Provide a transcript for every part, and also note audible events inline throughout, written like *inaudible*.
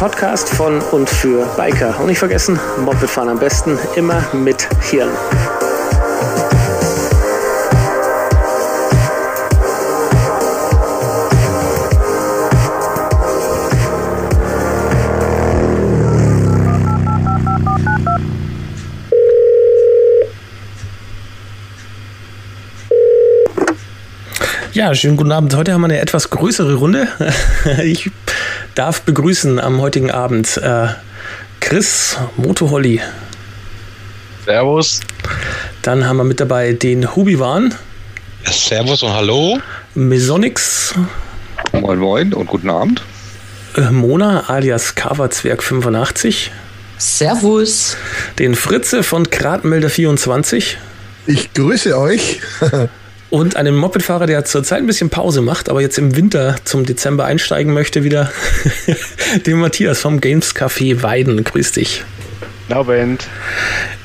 Podcast von und für Biker. Und nicht vergessen, Mopedfahren am besten immer mit Hirn. Ja, schönen guten Abend. Heute haben wir eine etwas größere Runde. *laughs* Ich darf begrüßen am heutigen Abend äh, Chris Motoholly. Servus. Dann haben wir mit dabei den Hubiwan. Servus und hallo. Mesonix. Moin Moin und guten Abend. Äh, Mona alias Coverzwerg 85. Servus. Den Fritze von Gradmelder 24. Ich grüße euch. *laughs* Und einen Mopedfahrer, der zurzeit ein bisschen Pause macht, aber jetzt im Winter zum Dezember einsteigen möchte, wieder *laughs* den Matthias vom Games Café Weiden. Grüß dich. Abend.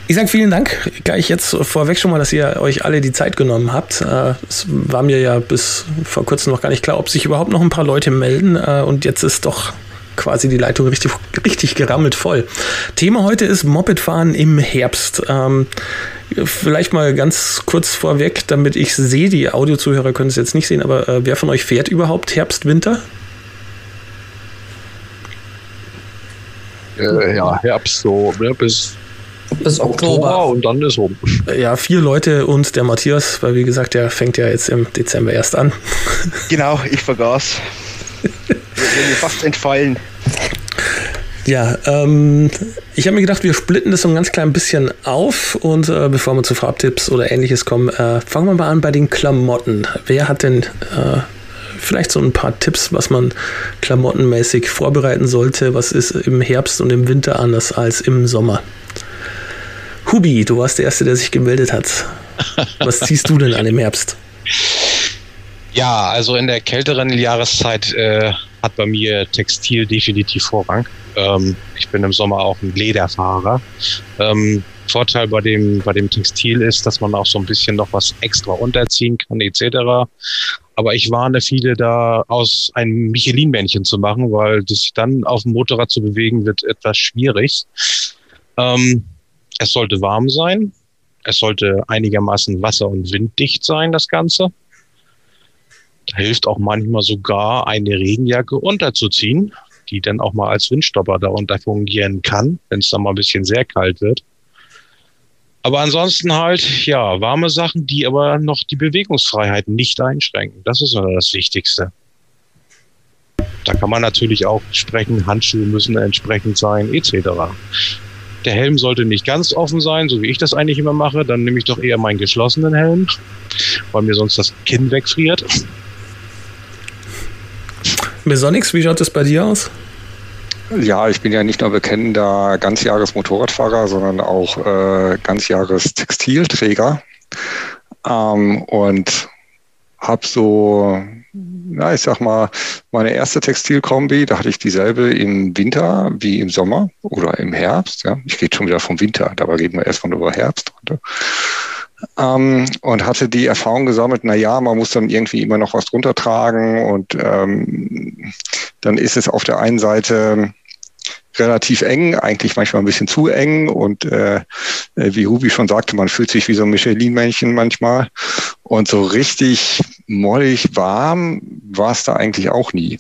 Ich sage vielen Dank gleich jetzt vorweg schon mal, dass ihr euch alle die Zeit genommen habt. Äh, es war mir ja bis vor kurzem noch gar nicht klar, ob sich überhaupt noch ein paar Leute melden. Äh, und jetzt ist doch quasi die Leitung richtig, richtig gerammelt voll. Thema heute ist Mopedfahren im Herbst. Ähm, Vielleicht mal ganz kurz vorweg, damit ich sehe, die Audiozuhörer können es jetzt nicht sehen, aber äh, wer von euch fährt überhaupt Herbst, Winter? Äh, ja, Herbst so ne, bis, bis Oktober. Oktober. und dann ist rum. Ja, vier Leute und der Matthias, weil wie gesagt, der fängt ja jetzt im Dezember erst an. *laughs* Genau, ich vergaß. Mir fast entfallen. Ja, ähm, ich habe mir gedacht, wir splitten das so ein ganz klein bisschen auf und äh, bevor wir zu Farbtipps oder ähnliches kommen, äh, fangen wir mal an bei den Klamotten. Wer hat denn äh, vielleicht so ein paar Tipps, was man klamottenmäßig vorbereiten sollte? Was ist im Herbst und im Winter anders als im Sommer? Hubi, du warst der Erste, der sich gemeldet hat. Was ziehst du denn an im Herbst? *laughs* Ja, also in der kälteren Jahreszeit äh, hat bei mir Textil definitiv Vorrang. Ähm, ich bin im Sommer auch ein Lederfahrer. Ähm, Vorteil bei dem, bei dem Textil ist, dass man auch so ein bisschen noch was extra unterziehen kann, etc. Aber ich warne viele da aus einem Michelin-Männchen zu machen, weil sich dann auf dem Motorrad zu bewegen wird etwas schwierig. Ähm, es sollte warm sein. Es sollte einigermaßen wasser- und winddicht sein, das Ganze. Hilft auch manchmal sogar eine Regenjacke unterzuziehen, die dann auch mal als Windstopper darunter fungieren kann, wenn es dann mal ein bisschen sehr kalt wird. Aber ansonsten halt, ja, warme Sachen, die aber noch die Bewegungsfreiheit nicht einschränken. Das ist das Wichtigste. Da kann man natürlich auch sprechen, Handschuhe müssen entsprechend sein, etc. Der Helm sollte nicht ganz offen sein, so wie ich das eigentlich immer mache. Dann nehme ich doch eher meinen geschlossenen Helm, weil mir sonst das Kinn wegfriert. Besonix, wie schaut es bei dir aus? Ja, ich bin ja nicht nur bekennender Ganzjahres-Motorradfahrer, sondern auch äh, Ganzjahres-Textilträger. Ähm, und habe so, ja, ich sag mal, meine erste Textilkombi, da hatte ich dieselbe im Winter wie im Sommer oder im Herbst. Ja. Ich gehe schon wieder vom Winter, dabei reden wir erstmal über Herbst. Oder? Ähm, und hatte die Erfahrung gesammelt, na ja, man muss dann irgendwie immer noch was drunter tragen und ähm, dann ist es auf der einen Seite relativ eng, eigentlich manchmal ein bisschen zu eng und äh, wie Ruby schon sagte, man fühlt sich wie so ein Michelin-Männchen manchmal und so richtig mollig warm war es da eigentlich auch nie.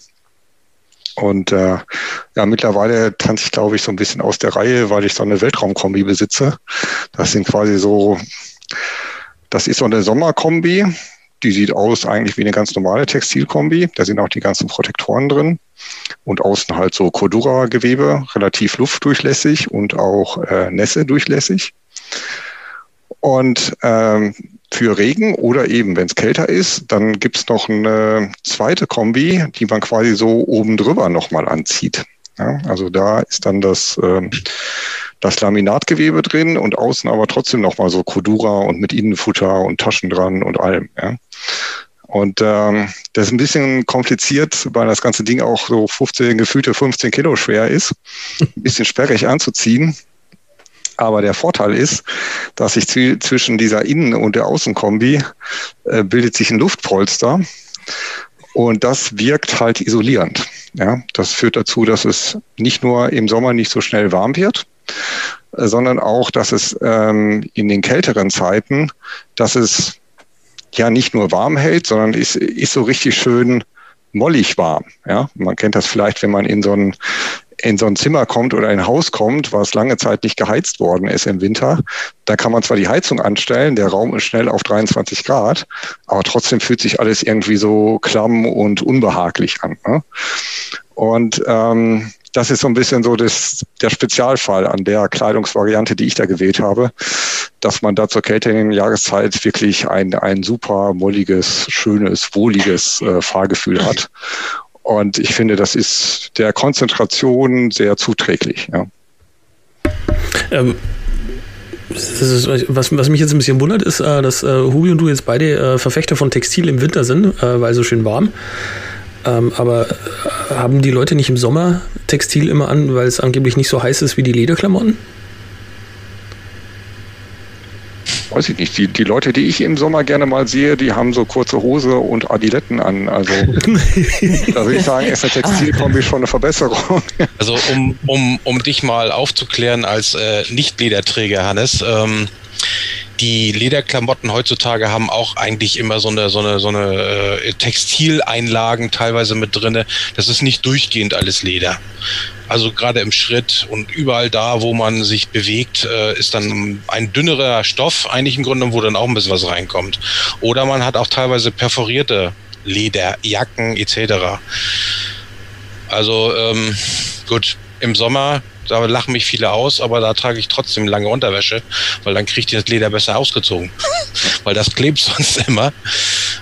Und äh, ja, mittlerweile tanze ich, glaube ich, so ein bisschen aus der Reihe, weil ich so eine Weltraumkombi besitze. Das sind quasi so das ist so eine Sommerkombi. Die sieht aus eigentlich wie eine ganz normale Textilkombi. Da sind auch die ganzen Protektoren drin. Und außen halt so Cordura-Gewebe, relativ luftdurchlässig und auch äh, Nässe durchlässig. Und ähm, für Regen oder eben, wenn es kälter ist, dann gibt's noch eine zweite Kombi, die man quasi so oben drüber nochmal anzieht. Ja, also da ist dann das ähm, das Laminatgewebe drin und außen aber trotzdem nochmal so Cordura und mit Innenfutter und Taschen dran und allem. Ja. Und ähm, das ist ein bisschen kompliziert, weil das ganze Ding auch so 15, gefühlte 15 Kilo schwer ist. Ein bisschen sperrig anzuziehen. Aber der Vorteil ist, dass sich zwischen dieser Innen- und der Außenkombi äh, bildet sich ein Luftpolster. Und das wirkt halt isolierend. Ja, das führt dazu, dass es nicht nur im Sommer nicht so schnell warm wird, äh, sondern auch, dass es ähm, in den kälteren Zeiten, dass es ja nicht nur warm hält, sondern ist, ist so richtig schön mollig warm. Ja, man kennt das vielleicht, wenn man in so ein in so ein Zimmer kommt oder ein Haus kommt, was lange Zeit nicht geheizt worden ist im Winter, da kann man zwar die Heizung anstellen, der Raum ist schnell auf 23 Grad, aber trotzdem fühlt sich alles irgendwie so klamm und unbehaglich an. Ne? Und ähm, das ist so ein bisschen so das, der Spezialfall an der Kleidungsvariante, die ich da gewählt habe, dass man da zur kälteren Jahreszeit wirklich ein, ein super molliges, schönes, wohliges äh, Fahrgefühl hat. Und ich finde, das ist der Konzentration sehr zuträglich. Ja. Ähm, ist, was, was, mich jetzt ein bisschen wundert, ist, äh, dass äh, Hubi und du jetzt beide äh, Verfechter von Textil im Winter sind, äh, weil so schön warm. Ähm, aber äh, haben die Leute nicht im Sommer Textil immer an, weil es angeblich nicht so heiß ist wie die Lederklamotten? Weiß ich nicht, die, die Leute, die ich im Sommer gerne mal sehe, die haben so kurze Hose und Adiletten an. Also *laughs* da würde ich sagen, ist eine Textilkombi schon eine Verbesserung. *laughs* Also um, um, um dich mal aufzuklären als äh, Nicht-Lederträger, Hannes, ähm, die Lederklamotten heutzutage haben auch eigentlich immer so eine so eine so eine äh, Textileinlagen teilweise mit drinne. Das ist nicht durchgehend alles Leder. Also gerade im Schritt und überall da, wo man sich bewegt, äh, ist dann ein dünnerer Stoff eigentlich im Grunde, wo dann auch ein bisschen was reinkommt. Oder man hat auch teilweise perforierte Lederjacken etc. Also ähm, gut, im Sommer da lachen mich viele aus, aber da trage ich trotzdem lange Unterwäsche, weil dann kriegt das Leder besser ausgezogen. *laughs* weil das klebt sonst immer.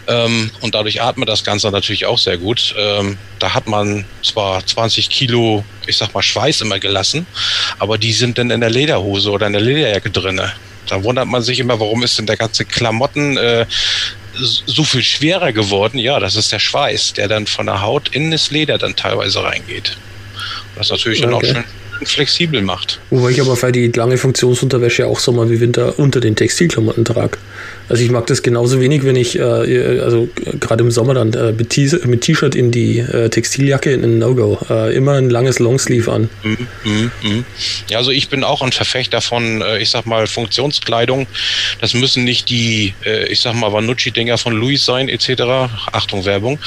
Ähm, und dadurch atmet das Ganze natürlich auch sehr gut. Ähm, da hat man zwar 20 Kilo, ich sag mal, Schweiß immer gelassen, aber die sind dann in der Lederhose oder in der Lederjacke drinne. Da wundert man sich immer, warum ist denn der ganze Klamotten äh, so viel schwerer geworden? Ja, das ist der Schweiß, der dann von der Haut in das Leder dann teilweise reingeht. Das ist natürlich okay. dann auch schön flexibel macht. Wobei ich aber für die lange Funktionsunterwäsche auch Sommer wie Winter unter den Textilklamotten trage. Also ich mag das genauso wenig, wenn ich, äh, also gerade im Sommer dann äh, mit T-Shirt in die äh, Textiljacke in ein No-Go. Äh, immer ein langes Longsleeve an. Mm, mm, mm. Ja, also ich bin auch ein Verfechter von, äh, ich sag mal, Funktionskleidung. Das müssen nicht die, äh, ich sag mal, Vanucci-Dinger von Louis sein, etc. Achtung, Werbung.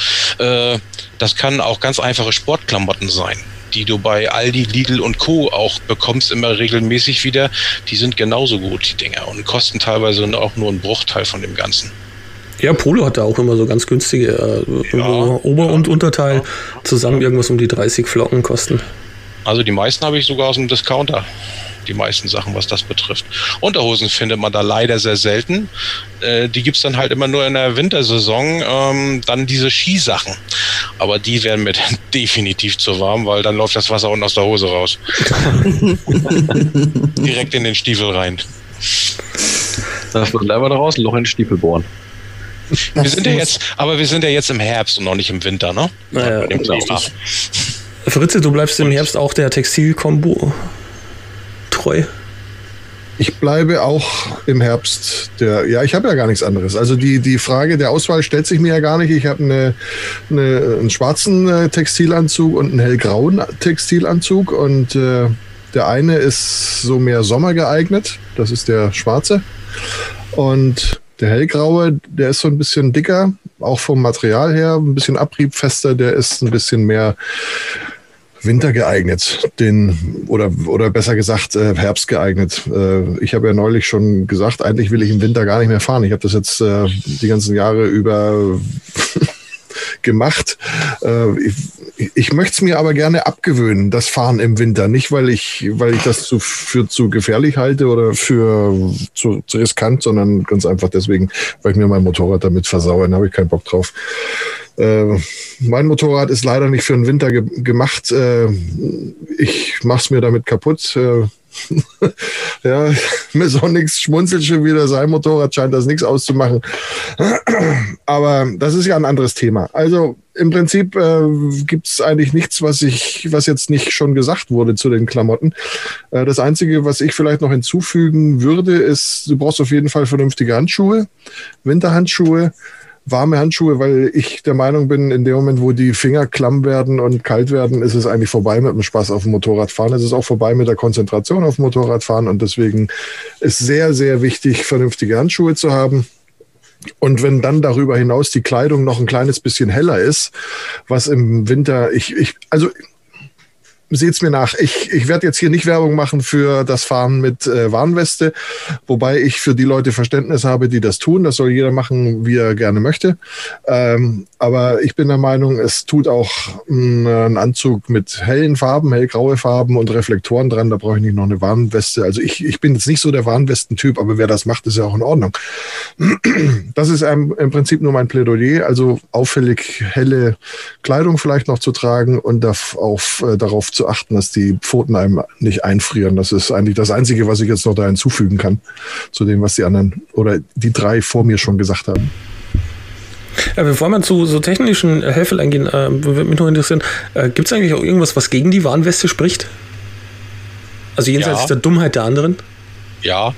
das kann auch ganz einfache Sportklamotten sein die du bei Aldi, Lidl und Co. auch bekommst, immer regelmäßig wieder, die sind genauso gut, die Dinger, und kosten teilweise auch nur einen Bruchteil von dem Ganzen. Ja, Polo hat da auch immer so ganz günstige äh, ja, Ober- und Unterteil ja. zusammen irgendwas um die 30 Flocken kosten. Also die meisten habe ich sogar aus dem Discounter die meisten Sachen, was das betrifft. Unterhosen findet man da leider sehr selten. Äh, die gibt es dann halt immer nur in der Wintersaison. Ähm, dann diese Skisachen. Aber die werden mir *laughs* dann definitiv zu warm, weil dann läuft das Wasser unten aus der Hose raus. *laughs* Direkt in den Stiefel rein. Das wird einfach daraus, ein Loch in den Stiefel bohren. Wir sind ja jetzt, aber wir sind ja jetzt im Herbst und noch nicht im Winter, ne? Naja, Fritze, du bleibst im Herbst auch der Textilkombo treu? Ich bleibe auch im Herbst der. Ja, ich habe ja gar nichts anderes. Also die, die Frage der Auswahl stellt sich mir ja gar nicht. Ich habe eine, eine, einen schwarzen äh, Textilanzug und einen hellgrauen Textilanzug und äh, der eine ist so mehr Sommer geeignet. Das ist der schwarze. Und der hellgraue, der ist so ein bisschen dicker, auch vom Material her, ein bisschen abriebfester. Der ist ein bisschen mehr Winter geeignet, den oder oder besser gesagt äh, Herbst geeignet. Äh, ich habe ja neulich schon gesagt, eigentlich will ich im Winter gar nicht mehr fahren. Ich habe das jetzt äh, die ganzen Jahre über *laughs* gemacht. Äh, ich, möchte es mir aber gerne abgewöhnen, das Fahren im Winter. Nicht, weil ich, weil ich das zu, für zu gefährlich halte oder für zu, zu riskant, sondern ganz einfach deswegen, weil ich mir mein Motorrad damit versaue. Da habe ich keinen Bock drauf. Äh, mein Motorrad ist leider nicht für den Winter ge gemacht. Äh, ich mache es mir damit kaputt. Äh, *laughs* ja, *laughs* Mesonix schmunzelt schon wieder. Sein Motorrad scheint das nichts auszumachen. *clears throat* Aber das ist ja ein anderes Thema. Also im Prinzip äh, gibt es eigentlich nichts, was ich, was jetzt nicht schon gesagt wurde zu den Klamotten. Äh, das Einzige, was ich vielleicht noch hinzufügen würde, ist, du brauchst auf jeden Fall vernünftige Handschuhe, Winterhandschuhe warme Handschuhe, weil ich der Meinung bin, in dem Moment, wo die Finger klamm werden und kalt werden, ist es eigentlich vorbei mit dem Spaß auf dem Motorradfahren. Es ist auch vorbei mit der Konzentration auf dem Motorradfahren und deswegen ist sehr, sehr wichtig, vernünftige Handschuhe zu haben. Und wenn dann darüber hinaus die Kleidung noch ein kleines bisschen heller ist, was im Winter, ich, ich, also seht's mir nach. Ich, ich werde jetzt hier nicht Werbung machen für das Fahren mit äh, Warnweste, wobei ich für die Leute Verständnis habe, die das tun. Das soll jeder machen, wie er gerne möchte. Ähm, aber ich bin der Meinung, es tut auch mm, ein Anzug mit hellen Farben, hellgraue Farben und Reflektoren dran. Da brauche ich nicht noch eine Warnweste. Also ich, ich bin jetzt nicht so der Warnwestentyp, aber wer das macht, ist ja auch in Ordnung. Das ist im, im Prinzip nur mein Plädoyer. Also auffällig helle Kleidung vielleicht noch zu tragen und auf, auf, äh, darauf zu achten, dass die Pfoten einem nicht einfrieren. Das ist eigentlich das Einzige, was ich jetzt noch da hinzufügen kann zu dem, was die anderen oder die drei vor mir schon gesagt haben. Ja, bevor wir zu so technischen Helfern eingehen, äh, würde mich noch interessieren, äh, gibt es eigentlich auch irgendwas, was gegen die Warnweste spricht? Also jenseits ja. der Dummheit der anderen? Ja.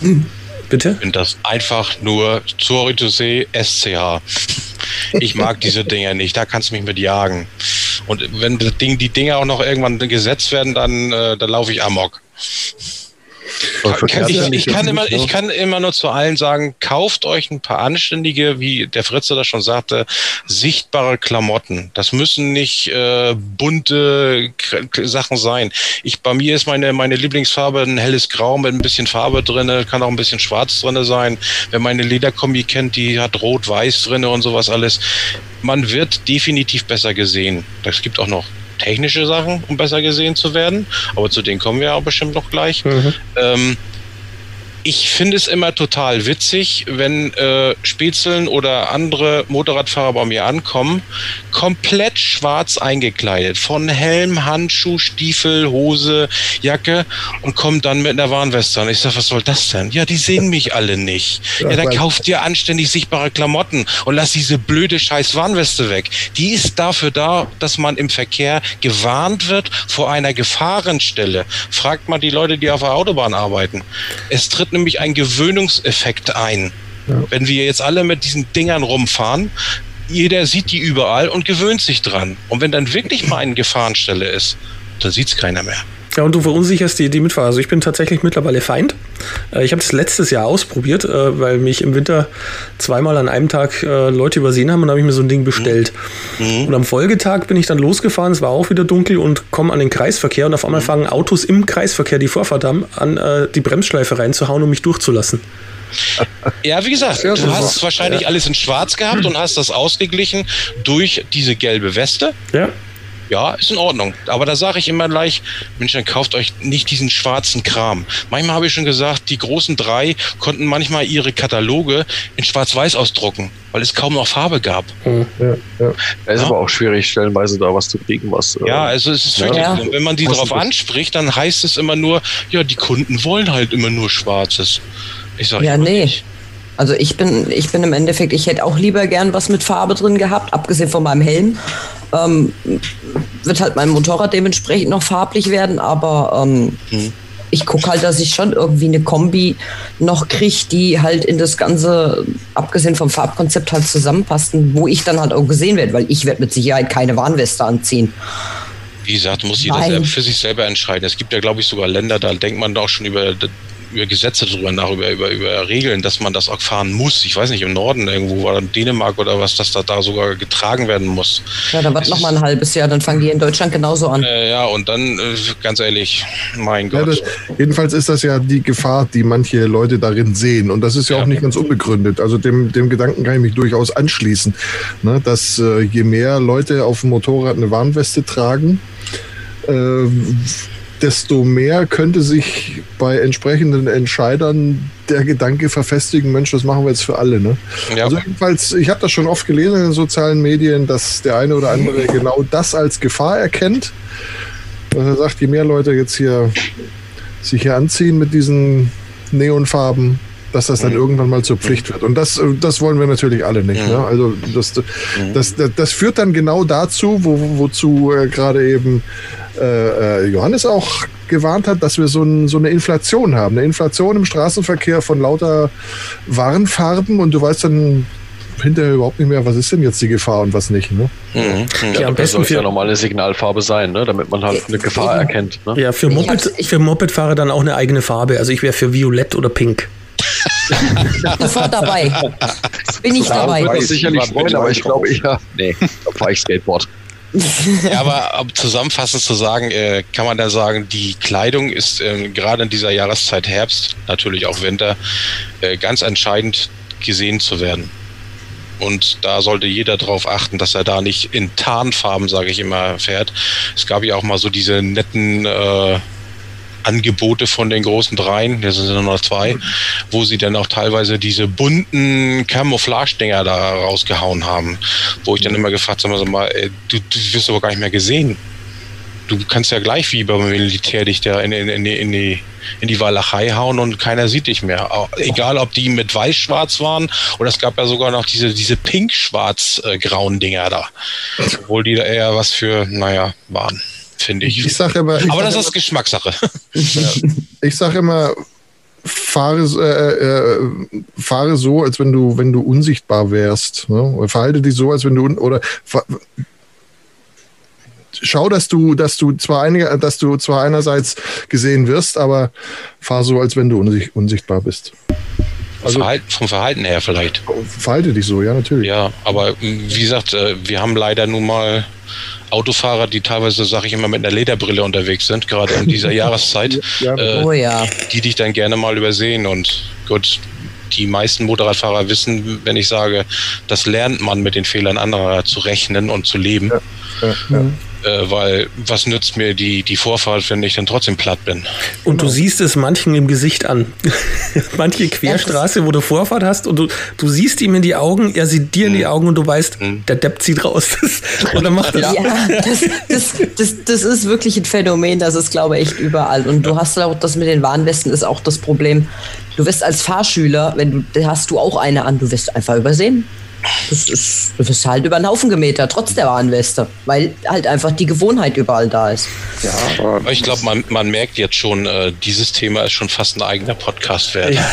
*laughs* Bitte? Ich finde das einfach nur Zoritosee SCH. Ich mag diese Dinger nicht, da kannst du mich mit jagen. Und wenn das Ding, die Dinge auch noch irgendwann gesetzt werden, dann, äh, dann laufe ich amok. Ich, ich, kann immer, ich kann immer nur zu allen sagen, kauft euch ein paar anständige, wie der Fritze das schon sagte, sichtbare Klamotten. Das müssen nicht äh, bunte Sachen sein. Ich, bei mir ist meine, meine Lieblingsfarbe ein helles Grau mit ein bisschen Farbe drin, kann auch ein bisschen schwarz drin sein. Wer meine Lederkombi kennt, die hat rot-weiß drin und sowas alles. Man wird definitiv besser gesehen. Das gibt auch noch technische Sachen, um besser gesehen zu werden. Aber zu denen kommen wir ja bestimmt noch gleich. Mhm. Ähm, ich finde es immer total witzig, wenn äh, Spätzeln oder andere Motorradfahrer bei mir ankommen, komplett schwarz eingekleidet, von Helm, Handschuh, Stiefel, Hose, Jacke und kommen dann mit einer Warnweste an. Ich sage, was soll das denn? Ja, die sehen mich alle nicht. Ja, dann kauft ihr anständig sichtbare Klamotten und lasst diese blöde scheiß Warnweste weg. Die ist dafür da, dass man im Verkehr gewarnt wird vor einer Gefahrenstelle. Fragt mal die Leute, die auf der Autobahn arbeiten. Es tritt nämlich ein Gewöhnungseffekt ein. Ja. Wenn wir jetzt alle mit diesen Dingern rumfahren, jeder sieht die überall und gewöhnt sich dran. Und wenn dann wirklich mal eine Gefahrenstelle ist, dann sieht es keiner mehr. Ja, und du verunsicherst die, die Mitfahrer. Also ich bin tatsächlich mittlerweile Feind. Äh, ich habe das letztes Jahr ausprobiert, äh, weil mich im Winter zweimal an einem Tag äh, Leute übersehen haben und habe ich mir so ein Ding bestellt. Mhm. Und am Folgetag bin ich dann losgefahren, es war auch wieder dunkel und komme an den Kreisverkehr und auf einmal mhm. fangen Autos im Kreisverkehr, die Vorfahrt haben, an die Bremsschleife reinzuhauen, um mich durchzulassen. Ja, wie gesagt, du hast wahrscheinlich ja. alles in Schwarz gehabt und hast das ausgeglichen durch diese gelbe Weste. Ja. Ja, ist in Ordnung. Aber da sage ich immer gleich, Mensch, dann kauft euch nicht diesen schwarzen Kram. Manchmal habe ich schon gesagt, die großen drei konnten manchmal ihre Kataloge in Schwarz-Weiß ausdrucken, weil es kaum noch Farbe gab. Ja, ja. Da ist ja. aber auch schwierig, stellenweise da was zu kriegen, was. Äh, ja, also es ist wirklich, ja. wenn man die darauf anspricht, dann heißt es immer nur, ja, die Kunden wollen halt immer nur Schwarzes. Ich sag, ja, nee. Nicht. Also ich bin, ich bin im Endeffekt, ich hätte auch lieber gern was mit Farbe drin gehabt, abgesehen von meinem Helm. Ähm, wird halt mein Motorrad dementsprechend noch farblich werden, aber ähm, mhm. ich gucke halt, dass ich schon irgendwie eine Kombi noch kriege, die halt in das Ganze, abgesehen vom Farbkonzept, halt zusammenpassen, wo ich dann halt auch gesehen werde, weil ich werde mit Sicherheit keine Warnweste anziehen. Wie gesagt, muss jeder für sich selber entscheiden. Es gibt ja, glaube ich, sogar Länder, da denkt man auch schon über über Gesetze drüber nach, über, über, über Regeln, dass man das auch fahren muss. Ich weiß nicht, im Norden irgendwo war dann Dänemark oder was, dass da, da sogar getragen werden muss. Ja, dann warte noch mal ein halbes Jahr, dann fangen die in Deutschland genauso an. Äh, ja, und dann, äh, ganz ehrlich, mein Gott. Ja, das, jedenfalls ist das ja die Gefahr, die manche Leute darin sehen. Und das ist ja, ja. auch nicht ganz unbegründet. Also dem, dem Gedanken kann ich mich durchaus anschließen, ne, dass äh, je mehr Leute auf dem Motorrad eine Warnweste tragen, äh, desto mehr könnte sich bei entsprechenden Entscheidern der Gedanke verfestigen, Mensch, das machen wir jetzt für alle. Ne? Ja. Also jedenfalls, ich habe das schon oft gelesen in den sozialen Medien, dass der eine oder andere genau das als Gefahr erkennt. Dass er sagt, je mehr Leute jetzt hier sich hier anziehen mit diesen Neonfarben, dass das dann mhm. irgendwann mal zur Pflicht wird. Und das, das wollen wir natürlich alle nicht. Mhm. Ne? Also das, das, das, das, führt dann genau dazu, wo, wozu äh, gerade eben äh, äh, Johannes auch gewarnt hat, dass wir so, ein, so, eine Inflation haben. Eine Inflation im Straßenverkehr von lauter Warnfarben und du weißt dann hinterher überhaupt nicht mehr, was ist denn jetzt die Gefahr und was nicht. Ne? Mhm. Ja, Ja, am das besten soll für- ja normale Signalfarbe sein, ne? damit man halt eine Gefahr Eben. erkennt. Ne? Ja, für, Ich Moped, ich- für Mopedfahrer dann auch eine eigene Farbe. Also ich wäre für Violett oder Pink. Sofort dabei. *laughs* Bin ich Ja, dabei. wobei- Das sicherlich freuen, aber ich glaube, ja, nee, da fahre ich Skateboard. Ja, aber *laughs* um zusammenfassend zu sagen, äh, kann man da sagen, die Kleidung ist ähm, gerade in dieser Jahreszeit Herbst, natürlich auch Winter, äh, ganz entscheidend gesehen zu werden. Und da sollte jeder darauf achten, dass er da nicht in Tarnfarben, sage ich immer, fährt. Es gab ja auch mal so diese netten äh, Angebote von den großen dreien, das sind nur noch zwei, wo sie dann auch teilweise diese bunten Camouflage-Dinger da rausgehauen haben, wo ich dann immer gefragt habe, sag mal, ey, du, du wirst aber gar nicht mehr gesehen. Du kannst ja gleich wie beim Militär dich da in, in, in, die, in, die, in die Walachei hauen und keiner sieht dich mehr. Egal, ob die mit weiß-schwarz waren oder es gab ja sogar noch diese, diese pink-schwarz-grauen Dinger da. Obwohl die da eher was für, naja, waren, finde ich. Ich sage immer, ich Aber das sag ist Geschmackssache. ich sag immer, fahre, äh, äh, fahre so, als wenn du, wenn du unsichtbar wärst. Ne? Verhalte dich so, als wenn du oder schau, dass du, dass du zwar einige, dass du zwar einerseits gesehen wirst, aber fahr so, als wenn du unsicht, unsichtbar bist. Also- Verhalten, vom Verhalten her vielleicht. Verhalte dich so, ja, natürlich. Ja, aber wie gesagt, äh, wir haben leider nun mal Autofahrer, die teilweise, sag ich immer, mit einer Lederbrille unterwegs sind, gerade in dieser *laughs* Jahreszeit, Ja, äh, Oh ja. die dich dann gerne mal übersehen. Und gut, die meisten Motorradfahrer wissen, wenn ich sage, das lernt man mit den Fehlern anderer zu rechnen und zu leben. ja, ja. Äh, weil was nützt mir die, die Vorfahrt, wenn ich dann trotzdem platt bin? Und du siehst es manchen im Gesicht an. *laughs* Manche Querstraße, wo du Vorfahrt hast und du, du siehst ihm in die Augen, er sieht dir in die Augen und du weißt, der Depp zieht raus. *laughs* und dann macht er Ja, das, das, das, das ist wirklich ein Phänomen, das ist, glaube ich, echt überall. Und du hast auch das mit den Warnwesten ist auch das Problem. Du wirst als Fahrschüler, wenn du, hast du auch eine an, du wirst einfach übersehen. Das ist, du wirst halt über den Haufen gemeter, trotz der Warnweste, weil halt einfach die Gewohnheit überall da ist. Ja, aber Ich glaube, man, man merkt jetzt schon, äh, dieses Thema ist schon fast ein eigener Podcast wert. *laughs*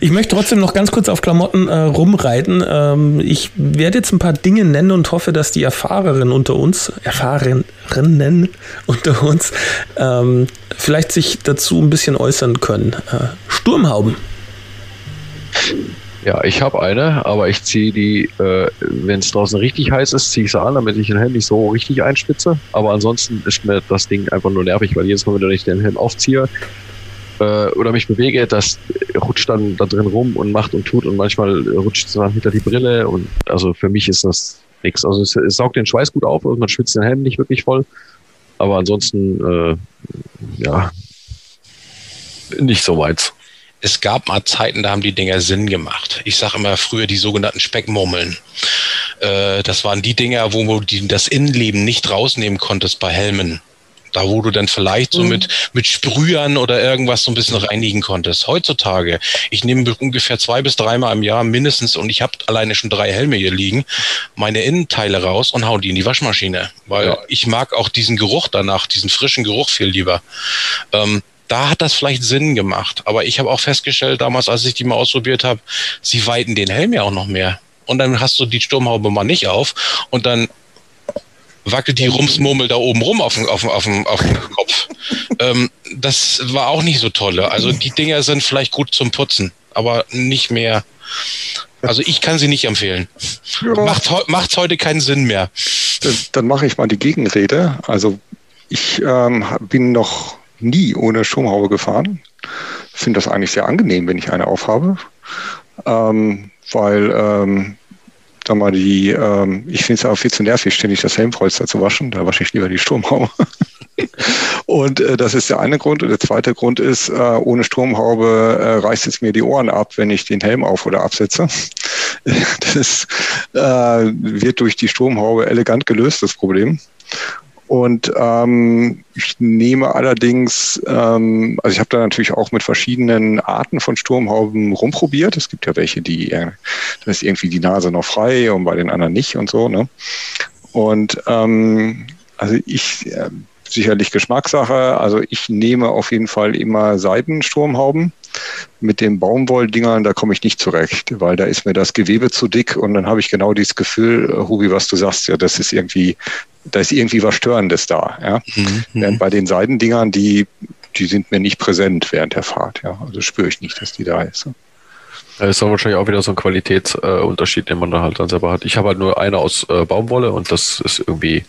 Ich möchte trotzdem noch ganz kurz auf Klamotten äh, rumreiten. Ähm, ich werde jetzt ein paar Dinge nennen und hoffe, dass die Erfahrerinnen unter uns, Erfahrerinnen unter uns, ähm, vielleicht sich dazu ein bisschen äußern können. Äh, Sturmhauben. Ja, ich habe eine, aber ich ziehe die, äh, wenn es draußen richtig heiß ist, ziehe ich sie an, damit ich den Helm nicht so richtig einspitze. Aber ansonsten ist mir das Ding einfach nur nervig, weil jedes Mal, wenn ich den Helm aufziehe äh, oder mich bewege, das rutscht dann da drin rum und macht und tut und manchmal rutscht es dann hinter die Brille und also für mich ist das nichts. Also es, es saugt den Schweiß gut auf und man schwitzt den Helm nicht wirklich voll. Aber ansonsten, äh, ja, nicht so weit. Es gab mal Zeiten, da haben die Dinger Sinn gemacht. Ich sage immer früher die sogenannten Speckmurmeln. Äh, das waren die Dinger, wo du die, das Innenleben nicht rausnehmen konntest bei Helmen. Da, wo du dann vielleicht so mit, mit Sprühern oder irgendwas so ein bisschen reinigen konntest. Heutzutage, ich nehme ungefähr zwei bis dreimal im Jahr mindestens und ich habe alleine schon drei Helme hier liegen, meine Innenteile raus und hau die in die Waschmaschine. Weil Ja. ich mag auch diesen Geruch danach, diesen frischen Geruch viel lieber. Ähm, da hat das vielleicht Sinn gemacht. Aber ich habe auch festgestellt, damals, als ich die mal ausprobiert habe, sie weiten den Helm ja auch noch mehr. Und dann hast du die Sturmhaube mal nicht auf und dann wackelt die Rumsmurmel da oben rum auf dem, auf dem, auf dem, auf dem Kopf. *laughs* ähm, das war auch nicht so tolle. Also die Dinger sind vielleicht gut zum Putzen, aber nicht mehr. Also ich kann sie nicht empfehlen. Ja. Macht, macht heute keinen Sinn mehr. Dann, dann mache ich mal die Gegenrede. Also ich ähm, bin noch nie ohne Schirmhaube gefahren. Finde das eigentlich sehr angenehm, wenn ich eine aufhabe. Ähm, weil, ähm, sag mal, die, ähm, ich finde es auch viel zu nervig, ständig das Helmpolster zu waschen. Da wasche ich lieber die Sturmhaube. *laughs* Und äh, das ist der eine Grund. Und der zweite Grund ist, äh, ohne Sturmhaube äh, reißt es mir die Ohren ab, wenn ich den Helm auf oder absetze. *laughs* Das äh, wird durch die Sturmhaube elegant gelöst, das Problem. Und ähm, ich nehme allerdings, ähm, also ich habe da natürlich auch mit verschiedenen Arten von Sturmhauben rumprobiert. Es gibt ja welche, die, äh, da ist irgendwie die Nase noch frei und bei den anderen nicht und so. Ne? Und ähm, also ich äh, sicherlich Geschmackssache. Also ich nehme auf jeden Fall immer Seitensturmhauben. Mit den Baumwolldingern, da komme ich nicht zurecht, weil da ist mir das Gewebe zu dick und dann habe ich genau dieses Gefühl, Hubi, was du sagst, ja, das ist irgendwie, da ist irgendwie was Störendes da. Ja? Mhm. Während bei den Seitendingern, die, die sind mir nicht präsent während der Fahrt. Ja? Also spüre ich nicht, dass die da ist. Das ist wahrscheinlich auch wieder so ein Qualitätsunterschied, äh, den man da halt dann selber hat. Ich habe halt nur eine aus äh, Baumwolle und das ist irgendwie,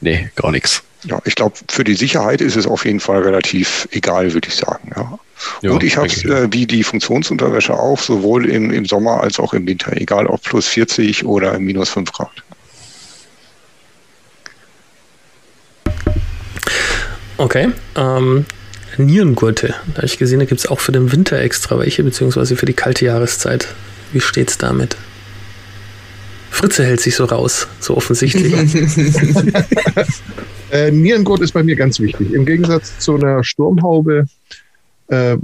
nee, gar nichts. Ja, ich glaube, für die Sicherheit ist es auf jeden Fall relativ egal, würde ich sagen. Ja. ja und ich habe es äh, wie die Funktionsunterwäsche auch, sowohl im, im Sommer als auch im Winter, egal ob plus 40 oder minus 5 Grad. Okay. Ähm, Nierengurte. Da habe ich gesehen, da gibt es auch für den Winter extra welche, beziehungsweise für die kalte Jahreszeit. Wie steht's damit? Fritze hält sich so raus, so offensichtlich. *laughs* äh, Nierengurt ist bei mir ganz wichtig. Im Gegensatz zu einer Sturmhaube äh,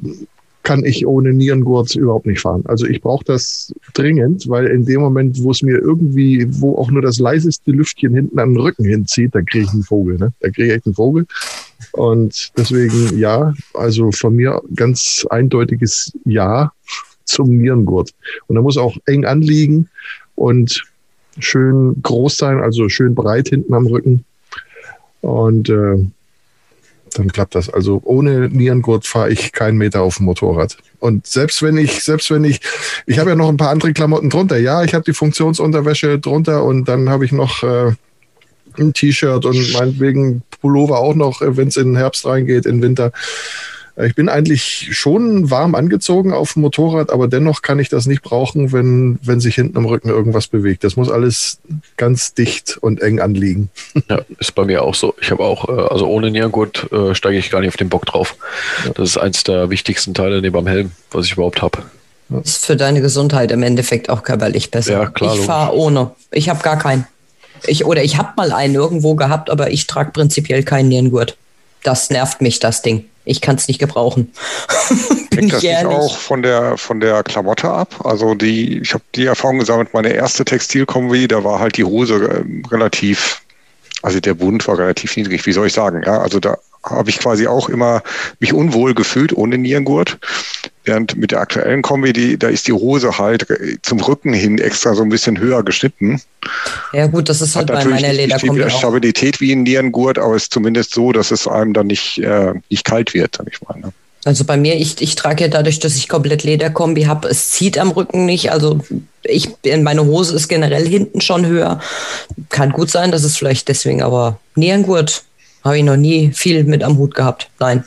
kann ich ohne Nierengurt überhaupt nicht fahren. Also ich brauche das dringend, weil in dem Moment, wo es mir irgendwie, wo auch nur das leiseste Lüftchen hinten an den Rücken hinzieht, da kriege ich einen Vogel. Ne? Da kriege ich echt einen Vogel. Und deswegen ja, also von mir ganz eindeutiges Ja zum Nierengurt. Und er muss auch eng anliegen und schön groß sein, also schön breit hinten am Rücken. Und äh, dann klappt das. Also ohne Nierengurt fahre ich keinen Meter auf dem Motorrad. Und selbst wenn ich, selbst wenn ich, ich habe ja noch ein paar andere Klamotten drunter. Ja, ich habe die Funktionsunterwäsche drunter und dann habe ich noch äh, ein T-Shirt und meinetwegen Pullover auch noch, äh, wenn es in den Herbst reingeht, in den Winter. Äh, ich bin eigentlich schon warm angezogen auf dem Motorrad, aber dennoch kann ich das nicht brauchen, wenn, wenn sich hinten am Rücken irgendwas bewegt. Das muss alles ganz dicht und eng anliegen. *laughs* Ja, ist bei mir auch so. Ich habe auch, äh, also ohne Nierengurt äh, steige ich gar nicht auf den Bock drauf. Ja. Das ist eins der wichtigsten Teile neben dem Helm, was ich überhaupt habe. Ist für deine Gesundheit im Endeffekt auch körperlich besser. Ja, klar. Ich fahre ohne. Ich habe gar keinen. Ich, oder ich habe mal einen irgendwo gehabt, aber ich trage prinzipiell keinen Nierengurt. Das nervt mich, das Ding. Ich kann es nicht gebrauchen. *laughs* Hängt das nicht auch von der, von der Klamotte ab? Also die, ich habe die Erfahrung gesammelt, meine erste Textilkombi, da war halt die Hose äh, relativ, also der Bund war relativ niedrig, wie soll ich sagen? Ja, also da habe ich quasi auch immer mich unwohl gefühlt ohne Nierengurt. Während mit der aktuellen Kombi, die, da ist die Hose halt zum Rücken hin extra so ein bisschen höher geschnitten. Ja gut, das ist halt bei meiner Lederkombi nicht die Stabilität wie ein Nierengurt, aber es ist zumindest so, dass es einem dann nicht, äh, nicht kalt wird, sag ich mal. Ne? Also bei mir, ich, ich trage ja dadurch, dass ich komplett Lederkombi habe, es zieht am Rücken nicht. Also ich, meine Hose ist generell hinten schon höher. Kann gut sein, dass es vielleicht deswegen, aber Nierengurt habe ich noch nie viel mit am Hut gehabt. Nein.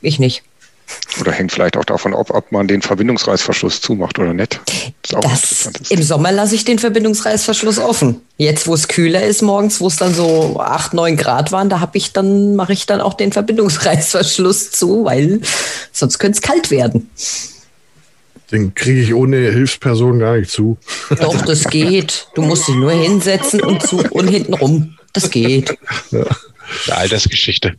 Ich nicht. Oder hängt vielleicht auch davon ab, ob man den Verbindungsreißverschluss zumacht oder nicht. Das das, Im Sommer lasse ich den Verbindungsreißverschluss offen. Jetzt, wo es kühler ist, morgens, wo es dann so 8, 9 Grad waren, da habe ich dann, mache ich dann auch den Verbindungsreißverschluss zu, weil sonst könnte es kalt werden. Den kriege ich ohne Hilfsperson gar nicht zu. Doch, das geht. Du musst dich nur hinsetzen und zu und hinten rum. Das geht. Ja. Eine Altersgeschichte.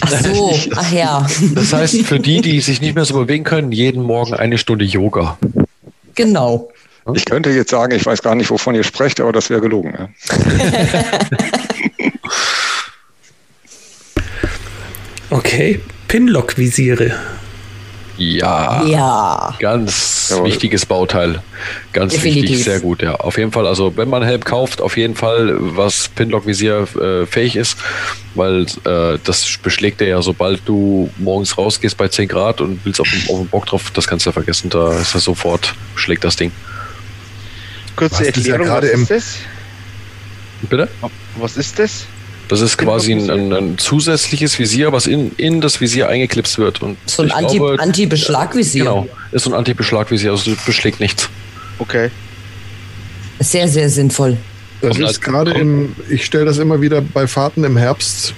Ach so, *laughs* ach ja. Das heißt, für die, die sich nicht mehr so bewegen können, jeden Morgen eine Stunde Yoga. Genau. Ich könnte jetzt sagen, ich weiß gar nicht, wovon ihr sprecht, aber das wäre gelogen. Ja. *laughs* okay, Pinlock-Visiere. Ja. Ja. Ganz Jawohl. wichtiges Bauteil. Ganz Definitiv. wichtig, sehr gut, ja. Auf jeden Fall, also wenn man Helm kauft, auf jeden Fall, was Pinlock-Visier äh, fähig ist, weil äh, das beschlägt er ja, sobald du morgens rausgehst bei 10 Grad und willst auf den, auf den Bock drauf, das kannst du ja vergessen, da ist das sofort, schlägt das Ding. Kurze Erklärung, ja was ist das? Bitte? Was ist das? Das ist quasi ein, ein, ein, zusätzliches Visier, was in, in das Visier eingeklipst wird. Und so ein Anti-Beschlagvisier. Anti genau, ist so ein Anti-Beschlagvisier, also beschlägt nichts. Okay. Sehr, sehr sinnvoll. Das ist gerade im, ich stelle das immer wieder bei Fahrten im Herbst,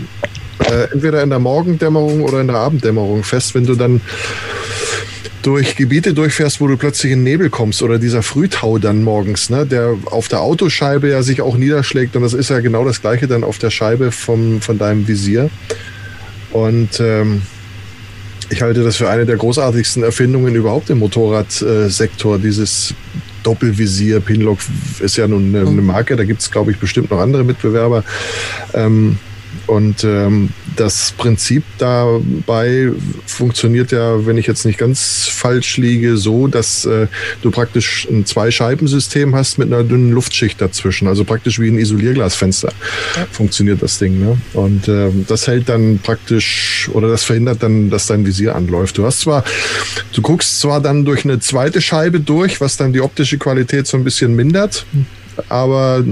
äh, entweder in der Morgendämmerung oder in der Abenddämmerung fest, wenn du dann durch Gebiete durchfährst, wo du plötzlich in Nebel kommst oder dieser Frühtau dann morgens, ne, der auf der Autoscheibe ja sich auch niederschlägt und das ist ja genau das gleiche dann auf der Scheibe vom, von deinem Visier. Und ähm, ich halte das für eine der großartigsten Erfindungen überhaupt im Motorradsektor, dieses Doppelvisier. Pinlock ist ja nun eine, eine Marke, da gibt es, glaube ich, bestimmt noch andere Mitbewerber. Ähm, Und ähm, das Prinzip dabei funktioniert ja, wenn ich jetzt nicht ganz falsch liege, so, dass äh, du praktisch ein Zwei-Scheiben-System hast mit einer dünnen Luftschicht dazwischen. Also praktisch wie ein Isolierglasfenster ja. funktioniert das Ding. Ne? Und äh, das hält dann praktisch oder das verhindert dann, dass dein Visier anläuft. Du hast zwar, du guckst zwar dann durch eine zweite Scheibe durch, was dann die optische Qualität so ein bisschen mindert, aber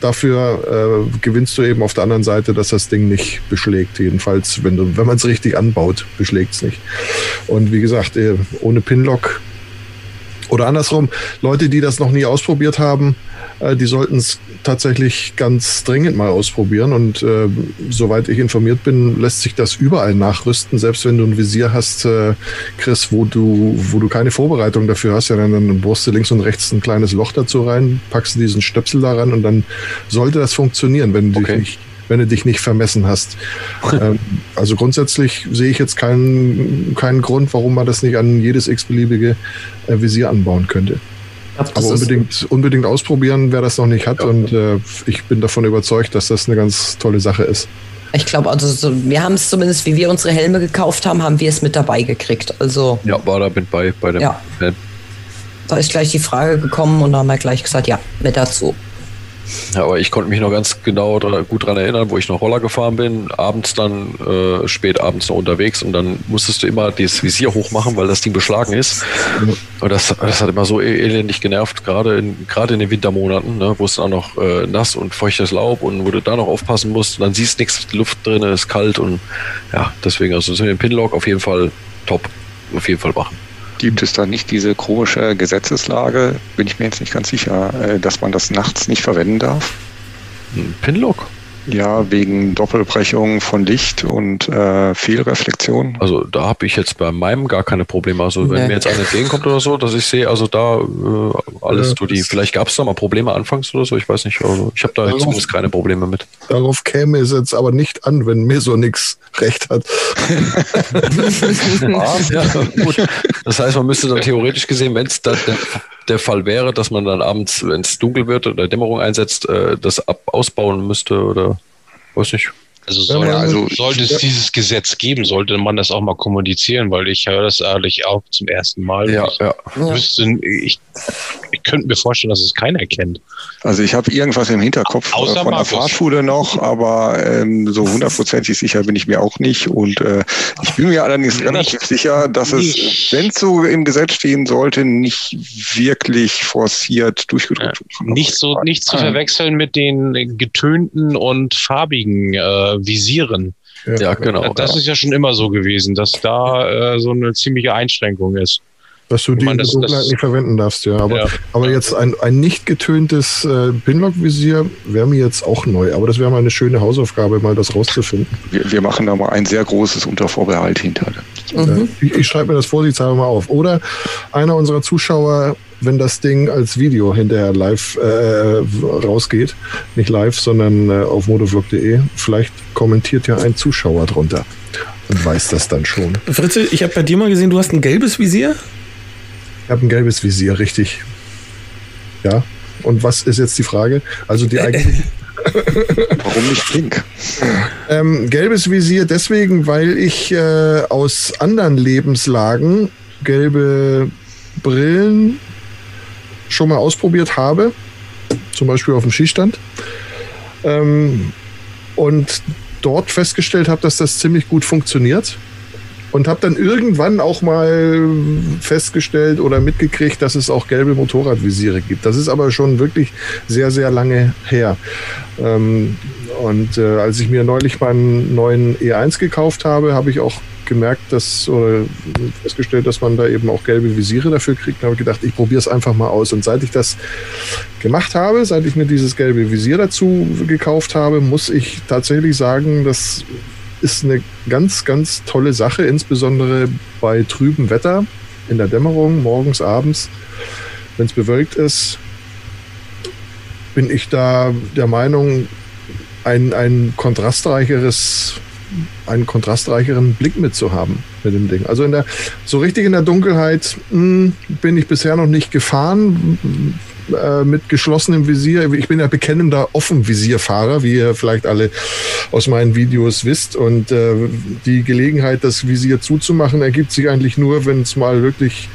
dafür äh, gewinnst du eben auf der anderen Seite, dass das Ding nicht beschlägt. Jedenfalls, wenn, wenn man es richtig anbaut, beschlägt es nicht. Und wie gesagt, äh, ohne Pinlock oder andersrum, Leute, die das noch nie ausprobiert haben, äh, die sollten es tatsächlich ganz dringend mal ausprobieren. Und äh, soweit ich informiert bin, lässt sich das überall nachrüsten. Selbst wenn du ein Visier hast, äh, Chris, wo du, wo du keine Vorbereitung dafür hast, ja, dann, dann bohrst du links und rechts ein kleines Loch dazu rein, packst du diesen Stöpsel daran und dann sollte das funktionieren, wenn du okay. dich nicht wenn du dich nicht vermessen hast. *laughs* ähm, also grundsätzlich sehe ich jetzt keinen, keinen Grund, warum man das nicht an jedes x-beliebige äh, Visier anbauen könnte. Aber unbedingt, unbedingt ausprobieren, wer das noch nicht hat. Ja. Und äh, ich bin davon überzeugt, dass das eine ganz tolle Sache ist. Ich glaube, also so, wir haben es zumindest, wie wir unsere Helme gekauft haben, haben wir es mit dabei gekriegt. Also ja, war da mit bei bei dem ja. Helm. Da ist gleich die Frage gekommen und da haben wir gleich gesagt, ja, mit dazu. Ja, aber ich konnte mich noch ganz genau gut daran erinnern, wo ich noch Roller gefahren bin, abends dann, äh, spät abends noch unterwegs und dann musstest du immer das Visier hochmachen, weil das Ding beschlagen ist. Und das, das hat immer so e-, elendig genervt, gerade in, gerade in den Wintermonaten, ne, wo es dann noch äh, nass und feuchtes Laub und wo du da noch aufpassen musst und dann siehst nichts, die Luft drin ist kalt und ja, deswegen, also so den Pinlock auf jeden Fall top, auf jeden Fall machen. Gibt es da nicht diese komische Gesetzeslage, bin ich mir jetzt nicht ganz sicher, äh, dass man das nachts nicht verwenden darf? Pinlock? Ja, wegen Doppelbrechung von Licht und äh, Fehlreflexion. Also da habe ich jetzt bei meinem gar keine Probleme. Also wenn nee. mir jetzt einer entgegenkommt oder so, dass ich sehe, also da äh, alles ja, die. Vielleicht gab es da mal Probleme anfangs oder so, ich weiß nicht. Also ich habe da darauf, zumindest keine Probleme mit. Darauf käme es jetzt aber nicht an, wenn mir so nichts recht hat. *laughs* ja, gut. Das heißt, man müsste dann theoretisch gesehen, wenn es der, der Fall wäre, dass man dann abends, wenn es dunkel wird oder Dämmerung einsetzt, äh, das ab ausbauen müsste oder weiß nicht. Also, soll, ja, also sollte es dieses Gesetz geben, sollte man das auch mal kommunizieren, weil ich höre das ehrlich auch zum ersten Mal. Ja, ich, ja. Wüsste, ich könnte mir vorstellen, dass es keiner kennt. Also ich habe irgendwas im Hinterkopf Außer von Markus. der Fahrschule noch, aber ähm, so hundertprozentig sicher bin ich mir auch nicht. Und äh, ich bin mir allerdings nicht, relativ sicher, dass es, wenn es so im Gesetz stehen sollte, nicht wirklich forciert durchgedrückt wird. Ja, nicht so nicht zu *clears throat* verwechseln mit den getönten und farbigen äh, Visieren. Ja, ja genau. Das ja. ist ja schon immer so gewesen, dass da äh, so eine ziemliche Einschränkung ist. Dass du die meine, das, nicht verwenden darfst, ja. Aber, ja. aber jetzt ein, ein nicht getöntes äh, Pinlock-Visier wäre mir jetzt auch neu. Aber das wäre mal eine schöne Hausaufgabe, mal das rauszufinden. Wir, wir machen da mal ein sehr großes Untervorbehalt hinter. Mhm. Ich, ich schreibe mir das vorsichtshalber mal auf. Oder einer unserer Zuschauer wenn das Ding als Video hinterher live äh, rausgeht. Nicht live, sondern äh, auf motovlog.de. Vielleicht kommentiert ja ein Zuschauer drunter und weiß das dann schon. Fritze, ich habe bei dir mal gesehen, du hast ein gelbes Visier? Ich habe ein gelbes Visier, richtig. Ja. Und was ist jetzt die Frage? Also die *laughs* eigentlich. Warum nicht pink? Ähm, gelbes Visier deswegen, weil ich äh, aus anderen Lebenslagen gelbe Brillen schon mal ausprobiert habe, zum Beispiel auf dem Skistand, ähm, und dort festgestellt habe, dass das ziemlich gut funktioniert. Und habe dann irgendwann auch mal festgestellt oder mitgekriegt, dass es auch gelbe Motorradvisiere gibt. Das ist aber schon wirklich sehr, sehr lange her. Ähm, und äh, als ich mir neulich meinen neuen E1 gekauft habe, habe ich auch gemerkt, dass oder festgestellt, dass man da eben auch gelbe Visiere dafür kriegt. Da habe ich gedacht, ich probiere es einfach mal aus. Und seit ich das gemacht habe, seit ich mir dieses gelbe Visier dazu gekauft habe, muss ich tatsächlich sagen, das ist eine ganz, ganz tolle Sache, insbesondere bei trübem Wetter, in der Dämmerung, morgens, abends, wenn es bewölkt ist, bin ich da der Meinung, ein, ein kontrastreicheres einen kontrastreicheren Blick mitzuhaben mit dem Ding. Also in der, so richtig in der Dunkelheit mh, hm, bin ich bisher noch nicht gefahren. Äh, mit geschlossenem Visier. Ich bin ja bekennender Offenvisierfahrer, wie ihr vielleicht alle aus meinen Videos wisst. Und äh, die Gelegenheit, das Visier zuzumachen, ergibt sich eigentlich nur, wenn es mal wirklich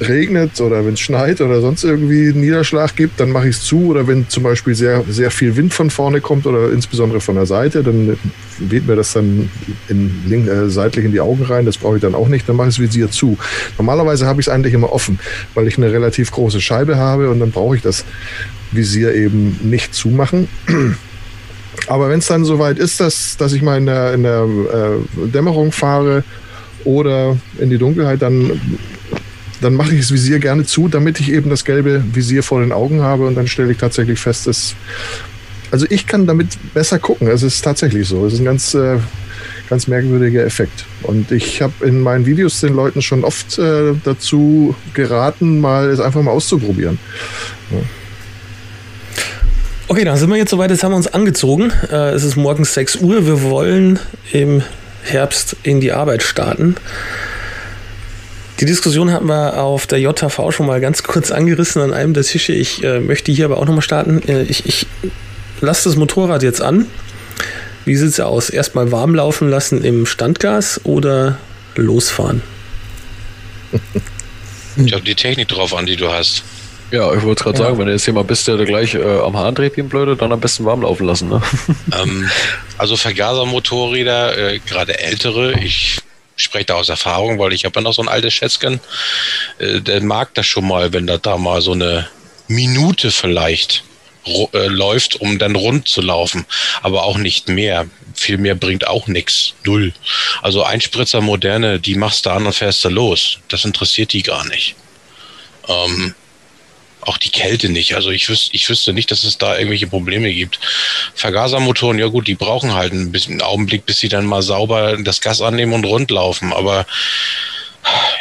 regnet oder wenn es schneit oder sonst irgendwie einen Niederschlag gibt, dann mache ich es zu. Oder wenn zum Beispiel sehr, sehr viel Wind von vorne kommt oder insbesondere von der Seite, dann weht mir das dann in, link, äh, seitlich in die Augen rein. Das brauche ich dann auch nicht. Dann mache ich das Visier zu. Normalerweise habe ich es eigentlich immer offen, weil ich eine relativ große Scheibe habe und dann brauche ich das Visier eben nicht zumachen. *clears throat* Aber wenn es dann soweit ist, dass, dass ich mal in der, in der äh, Dämmerung fahre oder in die Dunkelheit, dann dann mache ich das Visier gerne zu, damit ich eben das gelbe Visier vor den Augen habe und dann stelle ich tatsächlich fest, dass also ich kann damit besser gucken. Es ist tatsächlich so. Es ist ein ganz, äh, ganz merkwürdiger Effekt. Und ich habe in meinen Videos den Leuten schon oft äh, dazu geraten, mal es einfach mal auszuprobieren. Ja. Okay, dann sind wir jetzt soweit. Jetzt haben wir uns angezogen. Äh, es ist morgens 6 Uhr. Wir wollen im Herbst in die Arbeit starten. Die Diskussion hatten wir auf der JV schon mal ganz kurz angerissen an einem der Tische. Ich äh, möchte hier aber auch nochmal starten. Äh, ich, ich lasse das Motorrad jetzt an. Wie sieht es aus? Erstmal warm laufen lassen im Standgas oder losfahren? *laughs* Ich habe die Technik drauf an, die du hast. Ja, ich wollte gerade ja. sagen, wenn du jetzt jemand bist, der gleich äh, am Hahn dreht wie ein Blöde, dann am besten warm laufen lassen. Ne? Ähm, also Vergasermotorräder, äh, gerade ältere, ich spreche da aus Erfahrung, weil ich habe ja noch so ein altes Schätzchen, äh, der mag das schon mal, wenn da da mal so eine Minute vielleicht äh, läuft, um dann rund zu laufen, aber auch nicht mehr. Viel mehr bringt auch nichts. Null. Also Einspritzer moderne, die machst du an und fährst du los. Das interessiert die gar nicht. Ähm, auch die Kälte nicht. Also ich wüsste, ich wüsste nicht, dass es da irgendwelche Probleme gibt. Vergasermotoren, ja gut, die brauchen halt ein bisschen einen Augenblick, bis sie dann mal sauber das Gas annehmen und rundlaufen. Aber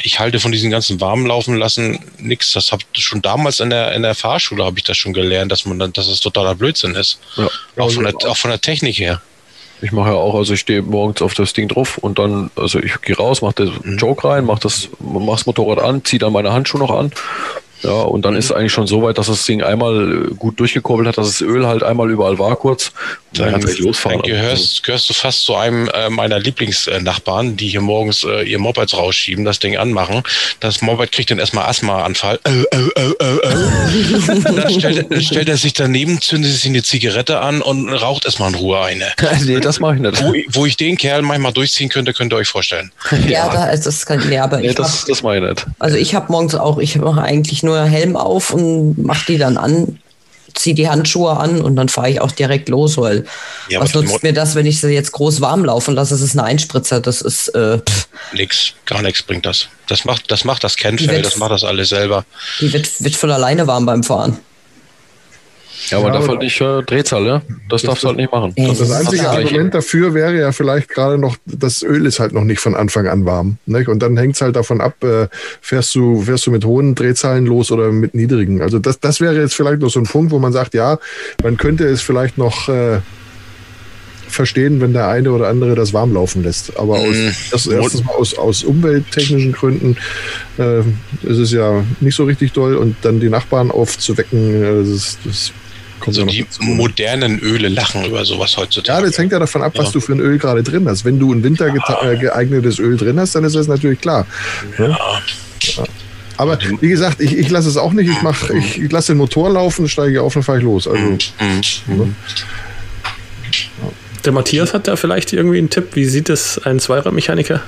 ich halte von diesen ganzen warmen laufen lassen nichts. Das habe schon damals in der in der Fahrschule habe ich das schon gelernt, dass man dann, dass es totaler Blödsinn ist. Ja. Auch von der auch von der Technik her. Ich mache ja auch, also ich stehe morgens auf das Ding drauf und dann, also ich gehe raus, mache den mhm. Joke rein, mache das, mach das Motorrad an, ziehe dann meine Handschuhe noch an ja, und dann ist es eigentlich schon so weit, dass das Ding einmal äh, gut durchgekurbelt hat, dass das Öl halt einmal überall war kurz. Und dann, dann kann es losfahren. Dann gehörst, gehörst du fast zu einem äh, meiner Lieblingsnachbarn, die hier morgens äh, ihr Mopeds rausschieben, das Ding anmachen. Das Moped kriegt dann erstmal Asthmaanfall. Äh, äh, äh, äh, dann stellt, stellt, er sich daneben, zündet sich eine Zigarette an und raucht erstmal in Ruhe eine. *laughs* nee, das mache ich nicht. Wo, wo, ich den Kerl manchmal durchziehen könnte, könnt ihr euch vorstellen. Ja, ja. Da, das kann, nee, aber nee, ich das, hab, das mache ich nicht. Also ich habe morgens auch, ich mache eigentlich nur nur Helm auf und mache die dann an, ziehe die Handschuhe an und dann fahre ich auch direkt los, weil ja, was nutzt mir das, wenn ich sie jetzt groß warm laufen lasse? Das ist eine Einspritzer, das ist äh, nix, gar nichts bringt das. Das macht das macht das Kennfell, das macht das alles selber. Die wird, wird von alleine warm beim Fahren. Ja, aber ja, darf halt nicht äh, Drehzahl, ne? Das, das darfst du halt nicht machen. Das, das einzige Argument dafür wäre ja vielleicht gerade noch, das Öl ist halt noch nicht von Anfang an warm. Ne? Und dann hängt es halt davon ab, äh, fährst, du, fährst du mit hohen Drehzahlen los oder mit niedrigen. Also das, das wäre jetzt vielleicht noch so ein Punkt, wo man sagt, ja, man könnte es vielleicht noch äh, verstehen, wenn der eine oder andere das warm laufen lässt. Aber aus, mm. erst, erstens mal aus, aus umwelttechnischen Gründen äh, ist es ja nicht so richtig doll und dann die Nachbarn aufzuwecken, äh, das, das Kommt also die modernen Öle lachen über sowas heutzutage. Ja, das hängt ja davon ab, was ja. du für ein Öl gerade drin hast. Wenn du ein Winter ja. geeignetes Öl drin hast, dann ist das natürlich klar. Ja. ja. Aber wie gesagt, ich, ich lasse es auch nicht. Ich, mach, ich, ich lasse den Motor laufen, steige auf und fahre ich los. Also, mhm. mhm. Der Matthias hat da vielleicht irgendwie einen Tipp. Wie sieht es ein Zweiradmechaniker?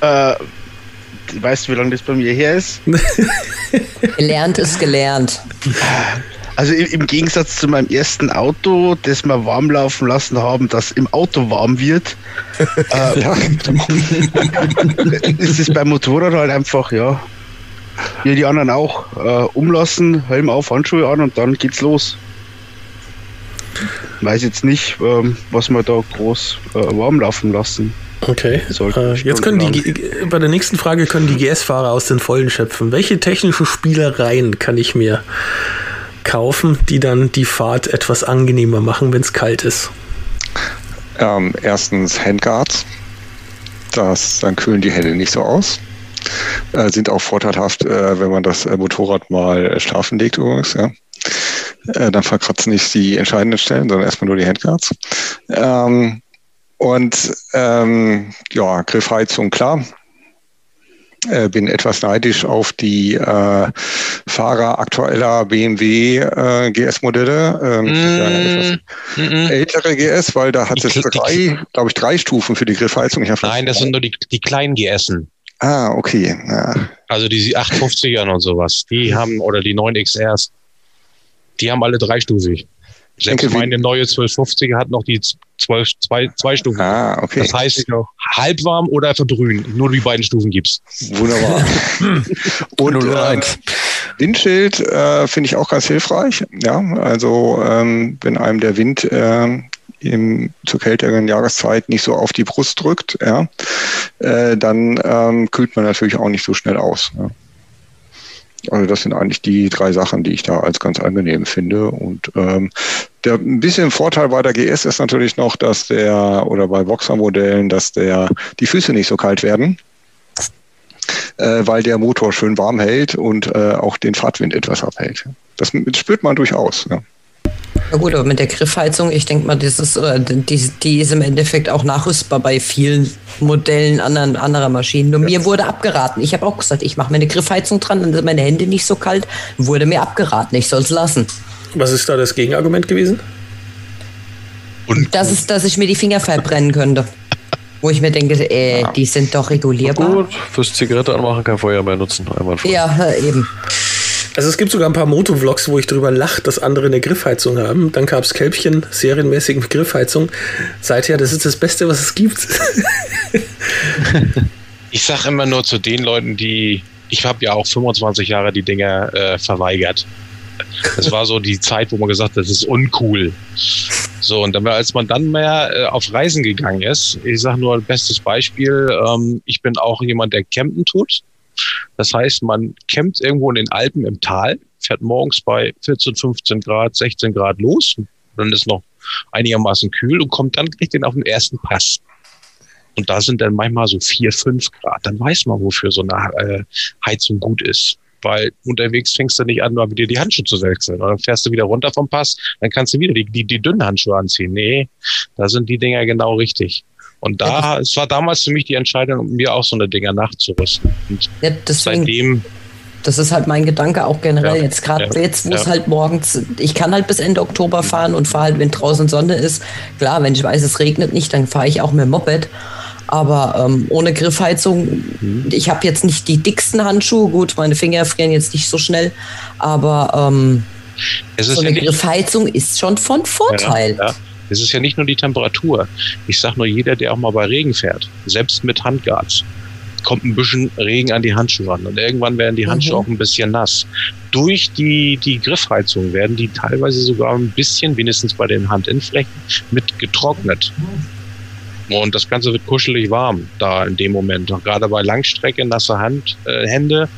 Äh, weißt du, wie lange das bei mir her ist? *laughs* gelernt ist gelernt. Also im Gegensatz zu meinem ersten Auto, das wir warm laufen lassen haben, das im Auto warm wird, äh, *laughs* ist es beim Motorrad halt einfach, ja, wie die anderen auch, äh, umlassen, Helm auf, Handschuhe an und dann geht's los. Weiß jetzt nicht, ähm, was wir da groß äh, warm laufen lassen. Okay. Äh, jetzt können die bei der nächsten Frage können die GS-Fahrer aus den Vollen schöpfen. Welche technischen Spielereien kann ich mir kaufen, die dann die Fahrt etwas angenehmer machen, wenn es kalt ist? Ähm, erstens Handguards. Das, dann kühlen die Hände nicht so aus. Äh, sind auch vorteilhaft, äh, wenn man das äh, Motorrad mal äh, schlafen legt übrigens. Ja. Äh, dann verkratzen nicht die entscheidenden Stellen, sondern erstmal nur die Handguards. Ähm, und ähm, ja, Griffheizung, klar. Äh, bin etwas neidisch auf die äh, Fahrer aktueller BMW äh, GS-Modelle. Ähm, mm, mm, ältere GS, weil da hat es drei, glaube ich, drei Stufen für die Griffheizung. Nein, das sind nur die, die kleinen GSen. Ah, okay. Ja. Also die 850ern und sowas, die haben, oder die 9XRs, die haben alle dreistufig. Selbst denke, meine neue 1250 hat noch die 12, zwei, zwei Stufen. Ah, okay. Das heißt, halbwarm oder verdrühen. Nur die beiden Stufen gibt's. Wunderbar. *laughs* Und äh, Windschild äh, finde ich auch ganz hilfreich. Ja, also ähm, wenn einem der Wind äh, im, zur kälteren Jahreszeit nicht so auf die Brust drückt, ja, äh, dann ähm, kühlt man natürlich auch nicht so schnell aus. Ja. Also das sind eigentlich die drei Sachen, die ich da als ganz angenehm finde. Und ähm, der ein bisschen Vorteil bei der GS ist natürlich noch, dass der oder bei Boxer-Modellen, dass der die Füße nicht so kalt werden, äh, weil der Motor schön warm hält und äh, auch den Fahrtwind etwas abhält. Das spürt man durchaus. Ja. Ja gut, aber mit der Griffheizung, ich denke mal, das ist, die, die ist im Endeffekt auch nachrüstbar bei vielen Modellen anderen, anderer Maschinen. Nur ja. mir wurde abgeraten. Ich habe auch gesagt, ich mache mir eine Griffheizung dran, dann sind meine Hände nicht so kalt. Wurde mir abgeraten, ich soll es lassen. Was ist da das Gegenargument gewesen? Und das ist, dass ich mir die Finger verbrennen könnte. Wo ich mir denke, äh, ja. die sind doch regulierbar. Gut, fürs Zigarette anmachen kein Feuer mehr nutzen. Einmal ja, eben. Also es gibt sogar ein paar Motovlogs, wo ich drüber lache, dass andere eine Griffheizung haben. Dann gab es Kälbchen serienmäßig Griffheizung. Seither, das ist das Beste, was es gibt. *laughs* ich sage immer nur zu den Leuten, die, ich habe ja auch 25 Jahre die Dinger äh, verweigert. Das war so die Zeit, wo man gesagt hat, das ist uncool. So, und dann, als man dann mehr äh, auf Reisen gegangen ist, ich sage nur ein bestes Beispiel, ähm, ich bin auch jemand, der campen tut. Das heißt, man campt irgendwo in den Alpen im Tal, fährt morgens bei 14, 15 Grad, 16 Grad los, dann ist noch einigermaßen kühl und kommt dann gleich den auf den ersten Pass. Und da sind dann manchmal so vier, fünf Grad. Dann weiß man, wofür so eine äh, Heizung gut ist. Weil unterwegs fängst du nicht an, mal wieder die Handschuhe zu wechseln. Und dann fährst du wieder runter vom Pass, dann kannst du wieder die, die, die dünnen Handschuhe anziehen. Nee, da sind die Dinger genau richtig. Und da, ja, es war damals für mich die Entscheidung, mir auch so eine Dinger nachzurüsten. Und ja, deswegen, seitdem. Das ist halt mein Gedanke auch generell. Ja, jetzt gerade ja, jetzt, wo es halt morgens, ich kann halt bis Ende Oktober fahren und fahre halt, wenn draußen Sonne ist. Klar, wenn ich weiß, es regnet nicht, dann fahre ich auch mit dem Moped. Aber ähm, ohne Griffheizung, mhm. ich habe jetzt nicht die dicksten Handschuhe. Gut, meine Finger frieren jetzt nicht so schnell. Aber ähm, so eine Griffheizung ist schon von Vorteil. Ja, es ist ja nicht nur die Temperatur. Ich sage nur, jeder, der auch mal bei Regen fährt, selbst mit Handguards, kommt ein bisschen Regen an die Handschuhe ran. Und irgendwann werden die Handschuhe mhm. auch ein bisschen nass. Durch die, die Griffheizung werden die teilweise sogar ein bisschen, wenigstens bei den Handinnenflächen, mit getrocknet. Und das Ganze wird kuschelig warm da in dem Moment. Und gerade bei Langstrecke, nasse Hand, äh, Hände,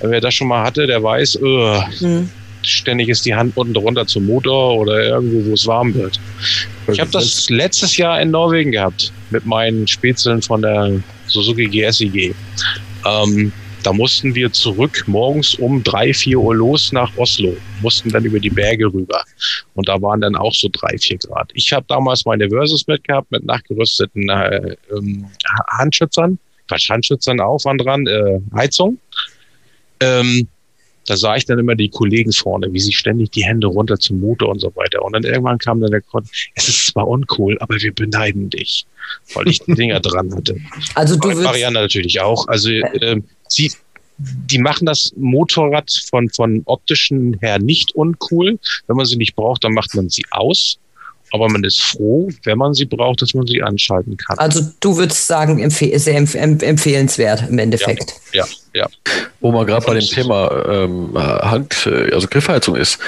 wer das schon mal hatte, der weiß, uh, mhm ständig ist die Hand unten drunter zum Motor oder irgendwo, wo es warm wird. Ich habe das letztes Jahr in Norwegen gehabt mit meinen Spätzeln von der Suzuki GSIG. Ähm, da mussten wir zurück morgens um drei, vier Uhr los nach Oslo, mussten dann über die Berge rüber. Und da waren dann auch so drei, vier Grad. Ich habe damals meine Versus mitgehabt mit nachgerüsteten äh, ähm, Handschützern, Quatsch, Handschützern auch waren dran, äh, Heizung. Ähm, da sah ich dann immer die Kollegen vorne, wie sie ständig die Hände runter zum Motor und so weiter. Und dann irgendwann kam dann der Grund, es ist zwar uncool, aber wir beneiden dich, weil ich die *laughs* Dinger dran hatte. Also du Marianne natürlich auch. Also äh, sie, die machen das Motorrad von, von optischen her nicht uncool. Wenn man sie nicht braucht, dann macht man sie aus. Aber man ist froh, wenn man sie braucht, dass man sie anschalten kann. Also du würdest sagen, empfehl sehr empf empfehlenswert im Endeffekt. Ja, ja. ja. Wo man gerade bei dem Thema ähm, Hand, äh, also Griffheizung ist,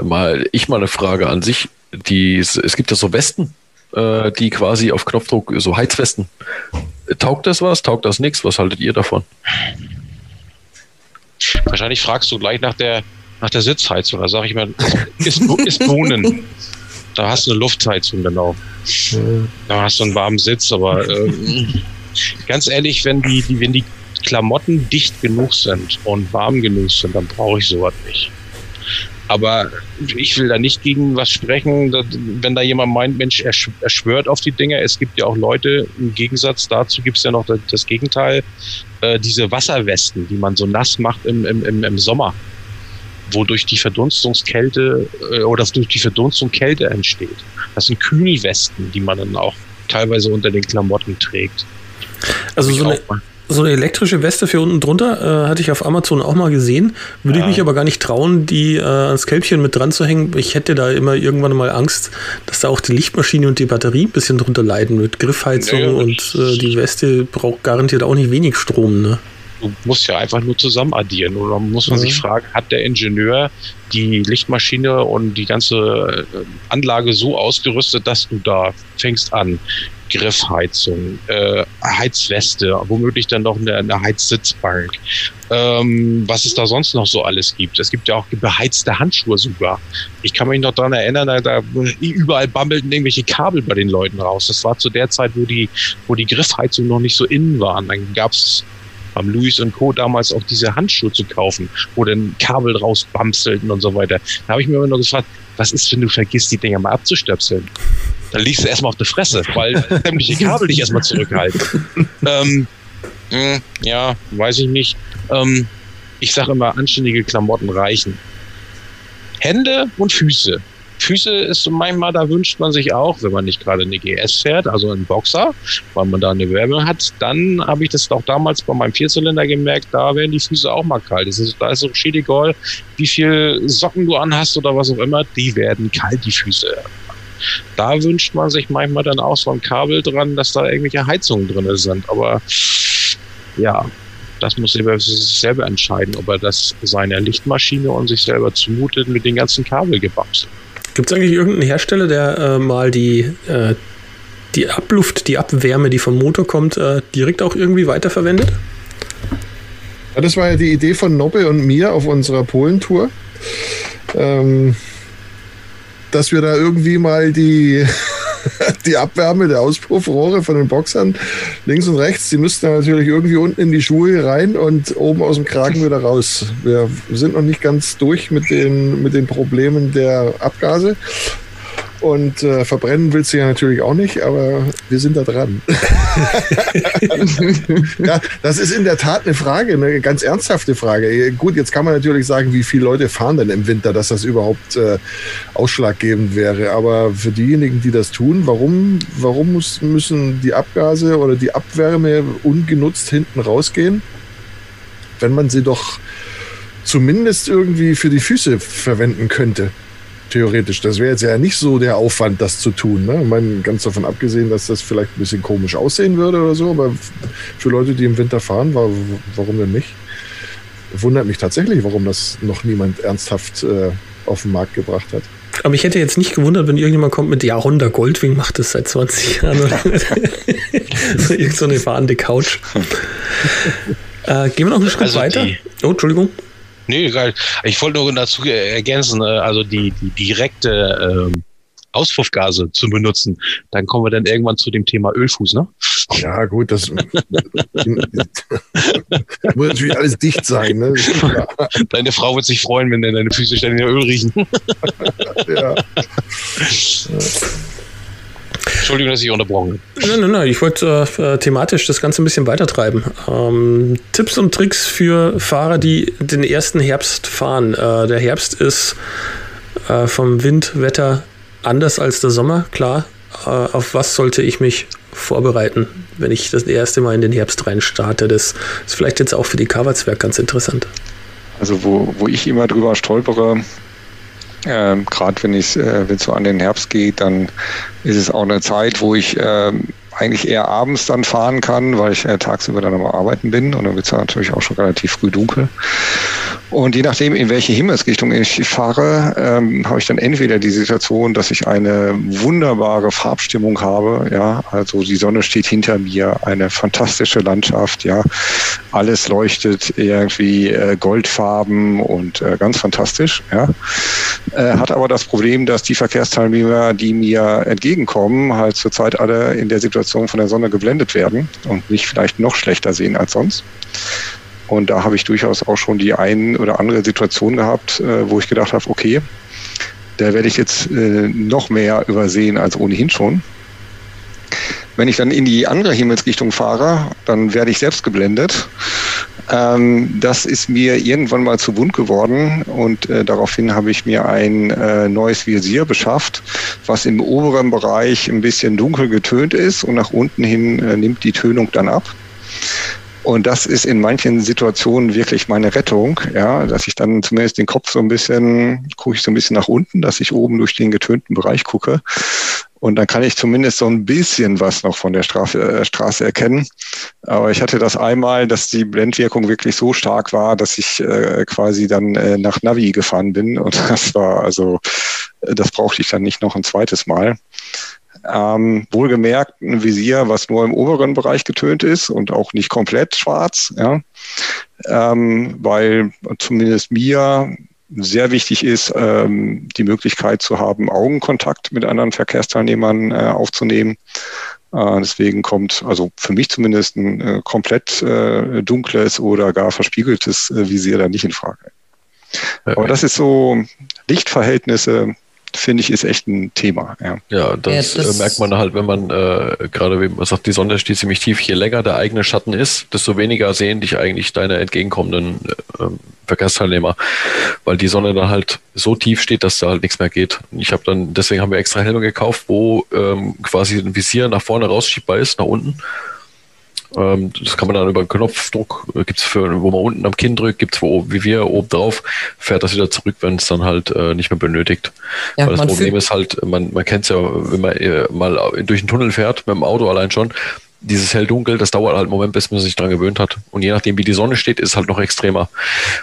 mal ich mal eine Frage an sich. Die, es gibt ja so Westen, äh, die quasi auf Knopfdruck, so Heizwesten. Taugt das was? Taugt das nichts? Was haltet ihr davon? Wahrscheinlich fragst du gleich nach der, nach der Sitzheizung. Da sage ich mal, ist, ist Bohnen. *laughs* Da hast du eine Luftheizung auch. Da hast du einen warmen Sitz, aber äh, ganz ehrlich, wenn die, die, wenn die Klamotten dicht genug sind und warm genug sind, dann brauche ich sowas nicht. Aber ich will da nicht gegen was sprechen, wenn da jemand meint, Mensch, er, schwört auf die Dinge. Es gibt ja auch Leute, im Gegensatz dazu gibt es ja noch das, Gegenteil, äh, diese Wasserwesten, die man so nass macht im, im, im Sommer, wodurch die Verdunstungskälte äh, oder durch die Verdunstung Kälte entsteht. Das sind Kühlwesten, die man dann auch teilweise unter den Klamotten trägt. Also so eine, so eine elektrische Weste für unten drunter äh, hatte ich auf Amazon auch mal gesehen. Würde ja. ich mich aber gar nicht trauen, die äh, ans Kälbchen mit dran zu hängen. Ich hätte da immer irgendwann mal Angst, dass da auch die Lichtmaschine und die Batterie ein bisschen drunter leiden mit Griffheizung ja, und äh, die Weste braucht garantiert auch nicht wenig Strom. Ne? Du musst ja einfach nur zusammen addieren. Und dann muss man mhm. sich fragen, hat der Ingenieur die Lichtmaschine und die ganze äh, Anlage so ausgerüstet, dass du da fängst an, Griffheizung, äh, Heizweste, womöglich dann noch eine, eine Heizsitzbank. Ähm, was es da sonst noch so alles gibt. Es gibt ja auch beheizte Handschuhe sogar. Ich kann mich noch daran erinnern, da, da überall bammelten irgendwelche Kabel bei den Leuten raus. Das war zu der Zeit, wo die, wo die Griffheizung noch nicht so innen waren. Dann gab es beim Louis und Co. damals auch diese Handschuhe zu kaufen, wo dann Kabel rausbamselten und so weiter. Da habe ich mir immer nur gefragt, was ist, wenn du vergisst, die Dinger mal abzustöpseln? Dann liegst du erstmal auf der Fresse, weil *laughs* sämtliche Kabel dich erstmal zurückhalten. ähm, mh, hm, ja, weiß ich nicht. Ähm, ich sage immer, anständige Klamotten reichen. Hände und Füße. Füße ist manchmal, da wünscht man sich auch, wenn man nicht gerade eine GS fährt, also einen Boxer, weil man da eine Wärme hat, dann habe ich das auch damals bei meinem Vierzylinder gemerkt, da werden die Füße auch mal kalt. Ist, da ist so egal, wie viel Socken du anhast oder was auch immer, die werden kalt, die Füße. Da wünscht man sich manchmal dann auch so ein Kabel dran, dass da irgendwelche Heizungen drin sind. Aber ja, das muss er selber entscheiden, ob er das seiner Lichtmaschine und sich selber zumutet mit den ganzen Kabel gebapselt. Gibt es eigentlich irgendeinen Hersteller, der äh, mal die, äh, die Abluft, die Abwärme, die vom Motor kommt, äh, direkt auch irgendwie weiterverwendet? Ja, das war ja die Idee von Nobbe und mir auf unserer Polentour. Ähm, dass wir da irgendwie mal die *laughs* die Abwärme der Auspuffrohre von den Boxern links und rechts, die müssten natürlich irgendwie unten in die Schuhe rein und oben aus dem Kragen wieder raus. Wir sind noch nicht ganz durch mit den, mit den Problemen der Abgase. Und äh, verbrennen willst du ja natürlich auch nicht, aber wir sind da dran. *laughs* ja, das ist in der Tat eine Frage, eine ganz ernsthafte Frage. Gut, jetzt kann man natürlich sagen, wie viele Leute fahren denn im Winter, dass das überhaupt äh, ausschlaggebend wäre. Aber für diejenigen, die das tun, warum, warum muss, müssen die Abgase oder die Abwärme ungenutzt hinten rausgehen, wenn man sie doch zumindest irgendwie für die Füße verwenden könnte? Theoretisch. Das wäre jetzt ja nicht so der Aufwand, das zu tun. Ne? Ich meine, ganz davon abgesehen, dass das vielleicht ein bisschen komisch aussehen würde oder so, aber für Leute, die im Winter fahren, war, warum denn nicht? Wundert mich tatsächlich, warum das noch niemand ernsthaft äh, auf den Markt gebracht hat. Aber ich hätte jetzt nicht gewundert, wenn irgendjemand kommt mit, ja, Honda Goldwing macht das seit 20 Jahren. *laughs* so, irgend so eine fahrende Couch. äh, gehen wir noch einen Schritt also weiter. Oh, Entschuldigung. Nee, egal. Ich wollte nur dazu ergänzen, äh, also die, die direkte ähm, Auspuffgase zu benutzen. Dann kommen wir dann irgendwann zu dem Thema Ölfuß, ne? Ja, gut, das *laughs* muss natürlich alles dicht sein. Ne? *laughs* Deine Frau wird sich freuen, wenn deine Füße ständig Öl riechen. *laughs* ja. Entschuldigung, dass ich unterbrochen habe. Nein, nein, nein. Ich wollte äh, thematisch das Ganze ein bisschen weitertreiben. Ähm, Tipps und Tricks für Fahrer, die den ersten Herbst fahren. Äh, der Herbst ist äh, vom Wind, Wetter anders als der Sommer, klar. Äh, auf was sollte ich mich vorbereiten, wenn ich das erste Mal in den Herbst rein starte? Das ist vielleicht jetzt auch für die Coverswerk ganz interessant. Also wo, wo ich immer drüber stolpere, ähm, Gerade wenn es äh, so an den Herbst geht, dann ist es auch eine Zeit, wo ich äh, eigentlich eher abends dann fahren kann, weil ich äh, tagsüber dann am Arbeiten bin und dann wird es natürlich auch schon relativ früh dunkel. Und je nachdem, in welche Himmelsrichtung ich fahre, ähm, habe ich dann entweder die Situation, dass ich eine wunderbare Farbstimmung habe, ja, also die Sonne steht hinter mir, eine fantastische Landschaft, ja, alles leuchtet irgendwie äh, goldfarben und äh, ganz fantastisch, ja, äh, hat aber das Problem, dass die Verkehrsteilnehmer, die mir entgegenkommen, halt zurzeit alle in der Situation von der Sonne geblendet werden und mich vielleicht noch schlechter sehen als sonst. Und da habe ich durchaus auch schon die ein oder andere Situation gehabt, äh, wo ich gedacht habe, okay, da werde ich jetzt äh, noch mehr übersehen als ohnehin schon. Wenn ich dann in die andere Himmelsrichtung fahre, dann werde ich selbst geblendet. Ähm, das ist mir irgendwann mal zu bunt geworden und äh, daraufhin habe ich mir ein äh, neues Visier beschafft, was im oberen Bereich ein bisschen dunkel getönt ist und nach unten hin äh, nimmt die Tönung dann ab. Und das ist in manchen Situationen wirklich meine Rettung, ja, dass ich dann zumindest den Kopf so ein bisschen, gucke ich so ein bisschen nach unten, dass ich oben durch den getönten Bereich gucke. Und dann kann ich zumindest so ein bisschen was noch von der Straße, äh, Straße erkennen. Aber ich hatte das einmal, dass die Blendwirkung wirklich so stark war, dass ich äh, quasi dann äh, nach Navi gefahren bin. Und *laughs* das war also, das brauchte ich dann nicht noch ein zweites Mal. Ähm, wohlgemerkt ein Visier, was nur im oberen Bereich getönt ist und auch nicht komplett schwarz, ja. Ähm, weil zumindest mir sehr wichtig ist, ähm, die Möglichkeit zu haben, Augenkontakt mit anderen Verkehrsteilnehmern äh, aufzunehmen. Äh, deswegen kommt also für mich zumindest ein äh, komplett äh, dunkles oder gar verspiegeltes äh, Visier da nicht in Frage. Aber das ist so Lichtverhältnisse, finde ich, ist echt ein Thema. Ja, ja das, ja, das äh, merkt man halt, wenn man äh, gerade, wie man sagt, die Sonne steht ziemlich tief. Je länger der eigene Schatten ist, desto weniger sehen dich eigentlich deine entgegenkommenden äh, Verkehrsteilnehmer, weil die Sonne dann halt so tief steht, dass da halt nichts mehr geht. Ich habe dann, deswegen haben wir extra Helme gekauft, wo ähm, quasi ein Visier nach vorne rausschiebbar ist, nach unten ähm, das kann man dann über einen Knopfdruck, äh, gibt's für, wo man unten am Kinn drückt, gibt's wo, wie wir oben drauf, fährt das wieder zurück, wenn es dann halt äh, nicht mehr benötigt. Ja, Weil das Problem ist halt, man, man kennt es ja, wenn man äh, mal durch einen Tunnel fährt, mit dem Auto allein schon, dieses hell-dunkel, das dauert halt einen Moment, bis man sich dran gewöhnt hat. Und je nachdem, wie die Sonne steht, ist es halt noch extremer.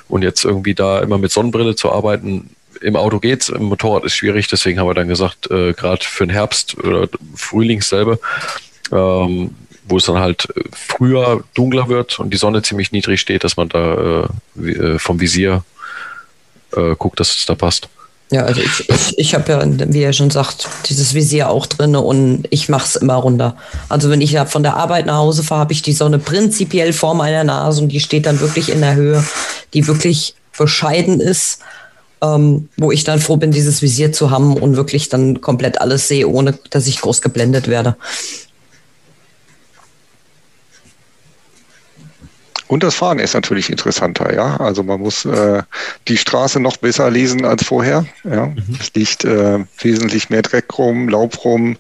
Und jetzt irgendwie da immer mit Sonnenbrille zu arbeiten, im Auto geht's, im Motorrad ist schwierig, deswegen haben wir dann gesagt, äh, gerade für den Herbst oder Frühling selber, ähm, wo es dann halt äh, früher dunkler wird und die Sonne ziemlich niedrig steht, dass man da äh, äh, vom Visier äh, guckt, dass es da passt. Ja, also ich, ich, ich habe ja, wie er schon sagt, dieses Visier auch drin und ich mache es immer runter. Also wenn ich von der Arbeit nach Hause fahre, habe ich die Sonne prinzipiell vor meiner Nase und die steht dann wirklich in der Höhe, die wirklich bescheiden ist, ähm, wo ich dann froh bin, dieses Visier zu haben und wirklich dann komplett alles sehe, ohne dass ich groß geblendet werde. Und das Fahren ist natürlich interessanter, ja. Also man muss äh, die Straße noch besser lesen als vorher. Ja. Mhm. Es liegt äh, wesentlich mehr Dreck rum, Laub rum.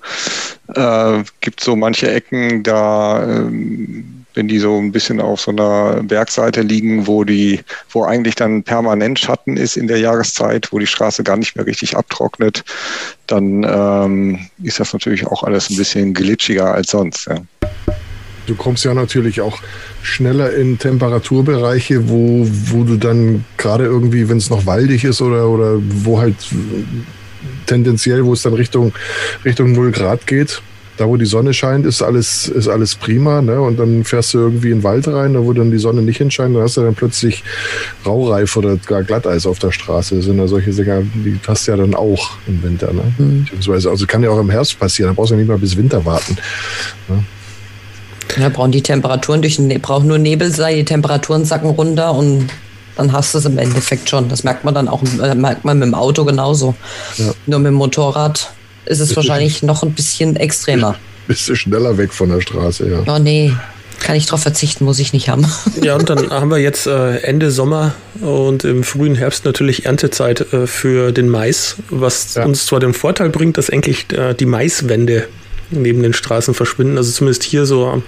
Äh, gibt so manche Ecken, da ähm, wenn die so ein bisschen auf so einer Bergseite liegen, wo die, wo eigentlich dann permanent Schatten ist in der Jahreszeit, wo die Straße gar nicht mehr richtig abtrocknet, dann ähm, ist das natürlich auch alles ein bisschen glitschiger als sonst. Ja. Du kommst ja natürlich auch schneller in Temperaturbereiche, wo, wo du dann gerade irgendwie, wenn es noch waldig ist oder, oder wo halt tendenziell, wo es dann Richtung, Richtung 0 Grad geht, da wo die Sonne scheint, ist alles, ist alles prima. Ne? Und dann fährst du irgendwie in den Wald rein, da wo dann die Sonne nicht hinscheint, dann hast du dann plötzlich Raureif oder gar Glatteis auf der Straße. Das sind ja solche Dinge, die hast du ja dann auch im Winter. Ne? Mhm. also kann ja auch im Herbst passieren, da brauchst du ja nicht mal bis Winter warten. Ne? Ja, brauchen die Temperaturen durch den, braucht nur Nebel sein, die Temperaturen sacken runter und dann hast du es im Endeffekt schon. Das merkt man dann auch, äh, merkt man mit dem Auto genauso. Ja. Nur mit dem Motorrad ist es bist wahrscheinlich noch ein bisschen extremer. *laughs* Bist du schneller weg von der Straße, ja. Oh nee, kann ich drauf verzichten, muss ich nicht haben. *laughs* Ja, und dann haben wir jetzt äh, Ende Sommer und im frühen Herbst natürlich Erntezeit äh, für den Mais, was ja. uns zwar den Vorteil bringt, dass endlich die Maiswände neben den Straßen verschwinden. Also zumindest hier so am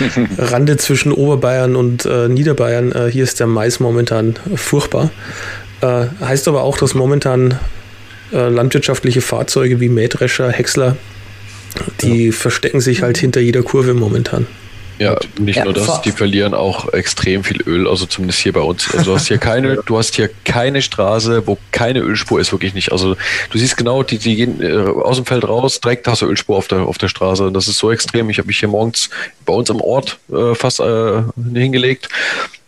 *laughs* Rande zwischen Oberbayern und äh, Niederbayern. Äh, hier ist der Mais momentan furchtbar. Äh, heißt aber auch, dass momentan äh, landwirtschaftliche Fahrzeuge wie Mähdrescher, Häcksler, die ja. verstecken sich halt hinter jeder Kurve momentan. Ja, nicht Ja, nur das, die verlieren auch extrem viel Öl, also zumindest hier bei uns. Also du hast hier keine, *laughs* du hast hier keine Straße, wo keine Ölspur ist, wirklich nicht. Also du siehst genau, die, die gehen äh, aus dem Feld raus, direkt hast du Ölspur auf der, auf der Straße. Das ist so extrem. Ich habe mich hier morgens bei uns im Ort äh, fast äh, hingelegt.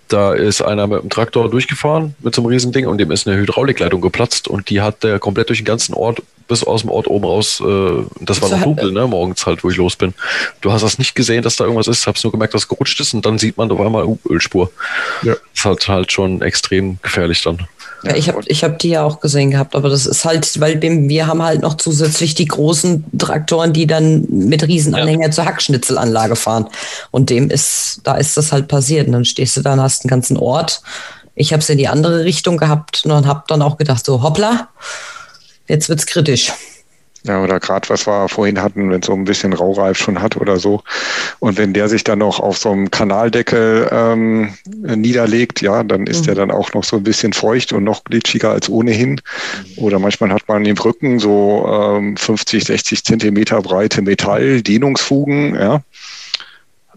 Da ist einer mit dem Traktor durchgefahren mit so einem Riesending und dem ist eine Hydraulikleitung geplatzt und die hat der komplett durch den ganzen Ort bis aus dem Ort oben raus. Äh, das war So noch dunkel, ne? Morgens halt, wo ich los bin. Du hast das nicht gesehen, dass da irgendwas ist. Hab's nur gemerkt, dass es gerutscht ist und dann sieht man auf einmal uh, Ölspur. Ja. Das ist halt, halt schon extrem gefährlich dann. Ja, ich habe ich hab die ja auch gesehen gehabt, aber das ist halt, weil wir haben halt noch zusätzlich die großen Traktoren, die dann mit Riesenanhänger zur Hackschnitzelanlage fahren. Und dem ist, da ist das halt passiert. Und dann stehst du da und hast einen ganzen Ort. Ich habe es in die andere Richtung gehabt und habe dann auch gedacht, so hoppla, jetzt wird's kritisch. Ja, oder gerade was wir vorhin hatten, wenn so ein bisschen Raureif schon hat oder so. Und wenn der sich dann noch auf so einem Kanaldeckel ähm, niederlegt, ja, dann ist Mhm. der dann auch noch so ein bisschen feucht und noch glitschiger als ohnehin. Oder manchmal hat man im Rücken so ähm, 50, 60 Zentimeter breite Metalldehnungsfugen, ja.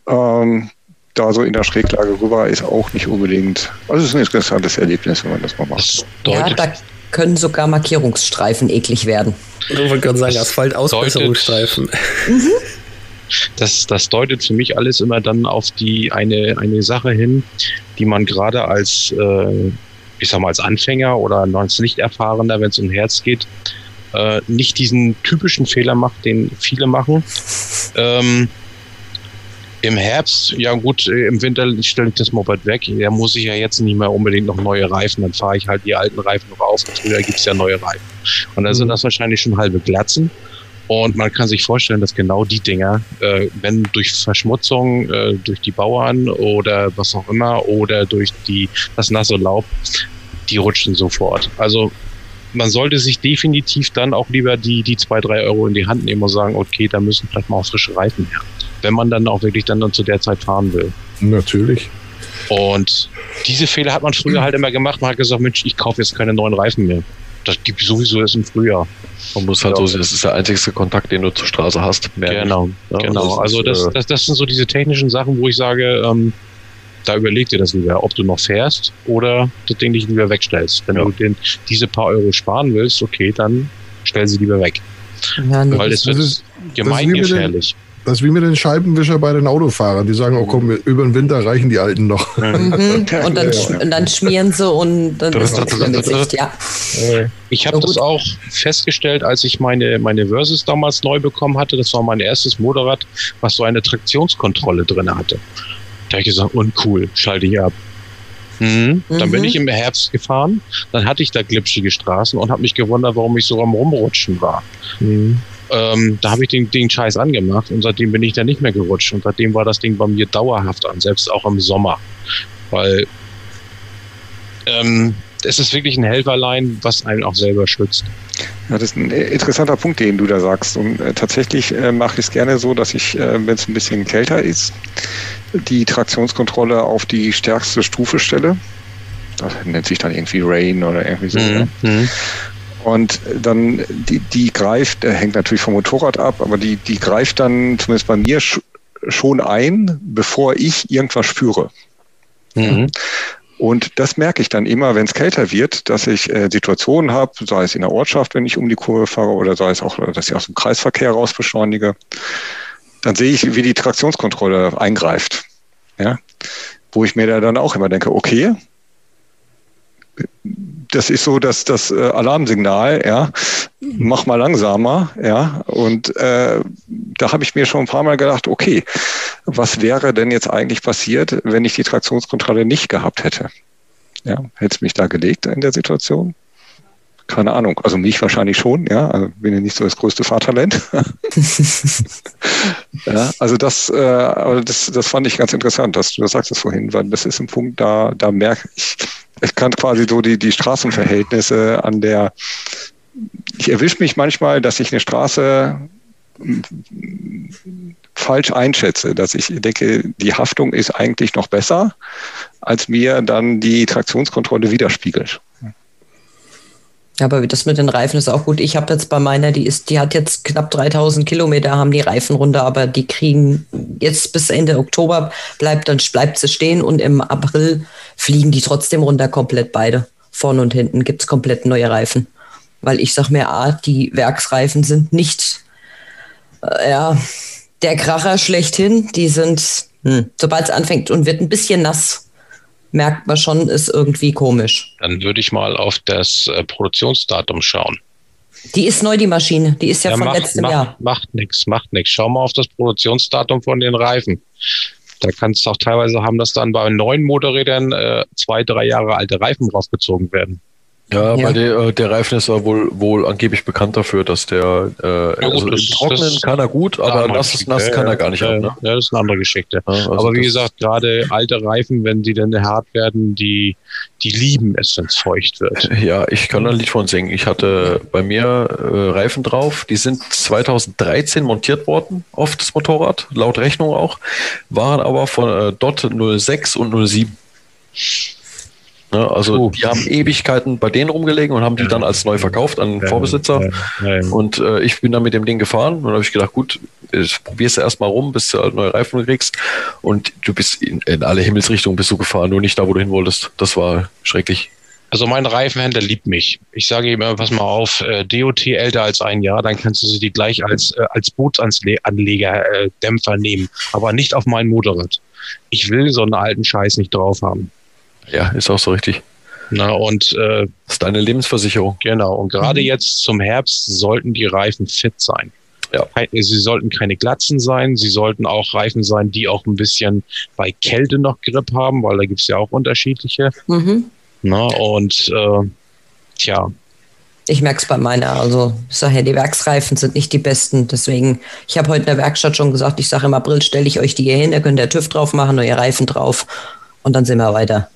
Ähm, da so in der Schräglage rüber ist auch nicht unbedingt, also es ist ein interessantes Erlebnis, wenn man das mal macht. Das Ja, deutet, da können sogar Markierungsstreifen eklig werden. Ich wollte gerade sagen, Asphalt-Ausbesserungsstreifen. das, das deutet für mich alles immer dann auf die eine, eine Sache hin, die man gerade als, äh, ich sag mal, als Anfänger oder noch als Nicht-Erfahrener, wenn es um Herz geht, äh, nicht diesen typischen Fehler macht, den viele machen. Ähm, Im Herbst, ja gut, äh, im Winter stelle ich das Moped weg. Da muss ich ja jetzt nicht mehr unbedingt noch neue Reifen. Dann fahre ich halt die alten Reifen noch auf. Und früher gibt's ja neue Reifen. Und dann sind das wahrscheinlich schon halbe Glatzen. Und man kann sich vorstellen, dass genau die Dinger, äh, wenn durch Verschmutzung, äh, durch die Bauern oder was auch immer, oder durch die, das nasse Laub, die rutschen sofort. Also man sollte sich definitiv dann auch lieber die, die zwei, drei Euro in die Hand nehmen und sagen, okay, da müssen vielleicht mal auch frische Reifen her. Wenn man dann auch wirklich dann, dann zu der Zeit fahren will. Natürlich. Und diese Fehler hat man früher halt immer gemacht. Man hat gesagt, Mensch, ich kaufe jetzt keine neuen Reifen mehr. Das gibt sowieso erst im Frühjahr. Man muss halt so sehen, das ist der einzigste Kontakt, den du zur Straße hast. Mehr Genau. Ja, genau. Also das, äh, das, das sind so diese technischen Sachen, wo ich sage, ähm, da überleg dir das lieber, ob du noch fährst oder das Ding nicht lieber wegstellst. Wenn Ja. du den, diese paar Euro sparen willst, okay, dann stell sie lieber weg. Ja, nee, Weil das- das ist- gemein Das ist wie mit den Scheibenwischer bei den Autofahrern. Die sagen, oh komm, über den Winter reichen die alten noch. Mhm. *laughs* Und, dann, Ja, ja. sch- und dann schmieren sie und dann ist das im Gesicht, ja. Ich habe das auch festgestellt, als ich meine, meine Versus damals neu bekommen hatte. Das war mein erstes Motorrad, was so eine Traktionskontrolle drin hatte. Da habe ich gesagt, uncool, schalte ich ab. Mhm. Dann bin Mhm. ich im Herbst gefahren, dann hatte ich da glitschige Straßen und habe mich gewundert, warum ich so am Rumrutschen war. Ähm, da habe ich den, den Scheiß angemacht und seitdem bin ich da nicht mehr gerutscht. Und seitdem war das Ding bei mir dauerhaft an, selbst auch im Sommer. Weil ähm, es ist wirklich ein Helferlein, was einen auch selber schützt. Ja, das ist ein interessanter Punkt, den du da sagst. Und äh, tatsächlich äh, mache ich es gerne so, dass ich, äh, wenn es ein bisschen kälter ist, die Traktionskontrolle auf die stärkste Stufe stelle. Das nennt sich dann irgendwie Rain oder irgendwie so. Mhm. Ja. Und dann, die, die greift, äh, hängt natürlich vom Motorrad ab, aber die, die greift dann zumindest bei mir sch schon ein, bevor ich irgendwas spüre. Mhm. Und das merke ich dann immer, wenn es kälter wird, dass ich äh, Situationen habe, sei es in der Ortschaft, wenn ich um die Kurve fahre, oder sei es auch, dass ich aus dem Kreisverkehr raus beschleunige. Dann sehe ich, wie die Traktionskontrolle eingreift. Ja? Wo ich mir da dann auch immer denke, okay, das ist so das, das äh, Alarmsignal, ja, mach mal langsamer, ja. Und äh, da habe ich mir schon ein paar Mal gedacht, okay, was wäre denn jetzt eigentlich passiert, wenn ich die Traktionskontrolle nicht gehabt hätte? Ja, hätte es mich da gelegt in der Situation? Keine Ahnung. Also mich wahrscheinlich schon, ja. Also bin ja nicht so das größte Fahrtalent. *laughs* ja, also das, äh, aber das, das fand ich ganz interessant, dass du das sagst das vorhin, weil das ist ein Punkt, da, da merke ich, ich kann quasi so die, die Straßenverhältnisse an der, ich erwische mich manchmal, dass ich eine Straße falsch einschätze, dass ich denke, die Haftung ist eigentlich noch besser, als mir dann die Traktionskontrolle widerspiegelt. Aber das mit den Reifen ist auch gut. Ich habe jetzt bei meiner, die ist, die hat jetzt knapp 3000 Kilometer, haben die Reifen runter, aber die kriegen jetzt bis Ende Oktober bleibt dann bleibt sie stehen und im April fliegen die trotzdem runter komplett beide. Vorne und hinten gibt es komplett neue Reifen. Weil ich sag mir, A, die Werksreifen sind nicht äh, ja, der Kracher schlechthin. Die sind, hm, sobald es anfängt und wird ein bisschen nass, merkt man schon, ist irgendwie komisch. Dann würde ich mal auf das äh, Produktionsdatum schauen. Die ist neu, die Maschine. Die ist ja, Ja, von macht, letztem macht, Jahr. macht nichts, macht nichts. Schau mal auf das Produktionsdatum von den Reifen. Da kannst du auch teilweise haben, dass dann bei neuen Motorrädern äh, zwei, drei Jahre alte Reifen draufgezogen werden. Ja, Ja. Bei der, äh, der Reifen ist ja wohl, wohl angeblich bekannt dafür, dass der äh, also das- im Trocknen das- kann er gut, aber Ja, nass ist nass ja, kann er gar nicht ja, ab. Ne? Ja, das ist eine andere Geschichte. Ja, also Aber wie gesagt, gerade alte Reifen, wenn die dann hart werden, die, die lieben es, wenn es feucht wird. *laughs* Ja, ich kann da ein Lied von singen. Ich hatte bei mir äh, Reifen drauf, die sind 2013 montiert worden auf das Motorrad, laut Rechnung auch, waren aber von äh, DOT 06 und 07. Ne, also Oh. die haben Ewigkeiten bei denen rumgelegen und haben die dann als neu verkauft an den Vorbesitzer. Ja, ja. Und äh, ich bin dann mit dem Ding gefahren und habe ich gedacht, gut, ich probierst du erstmal rum, bis du halt neue Reifen kriegst. Und du bist in, in alle Himmelsrichtungen bist du gefahren, nur nicht da, wo du hin wolltest. Das war schrecklich. Also mein Reifenhändler liebt mich. Ich sage ihm immer, pass mal auf, äh, DOT älter als ein Jahr, dann kannst du sie die gleich als, äh, als Bootsanleger äh, Dämpfer nehmen, aber nicht auf mein Motorrad. Ich will so einen alten Scheiß nicht drauf haben. Ja, ist auch so richtig. Na, und äh, Das ist deine Lebensversicherung. genau, und gerade jetzt zum Herbst sollten die Reifen fit sein. Ja. Sie sollten keine Glatzen sein, sie sollten auch Reifen sein, die auch ein bisschen bei Kälte noch Grip haben, weil da gibt's ja auch unterschiedliche. Mhm. Na, und äh, tja, Ich merke es bei meiner. Also, ich sage ja, die Werksreifen sind nicht die besten. Deswegen, ich habe heute in der Werkstatt schon gesagt, ich sage im April stelle ich euch die hier hin, da könnt ihr TÜV drauf machen, neue Reifen drauf und dann sind wir weiter.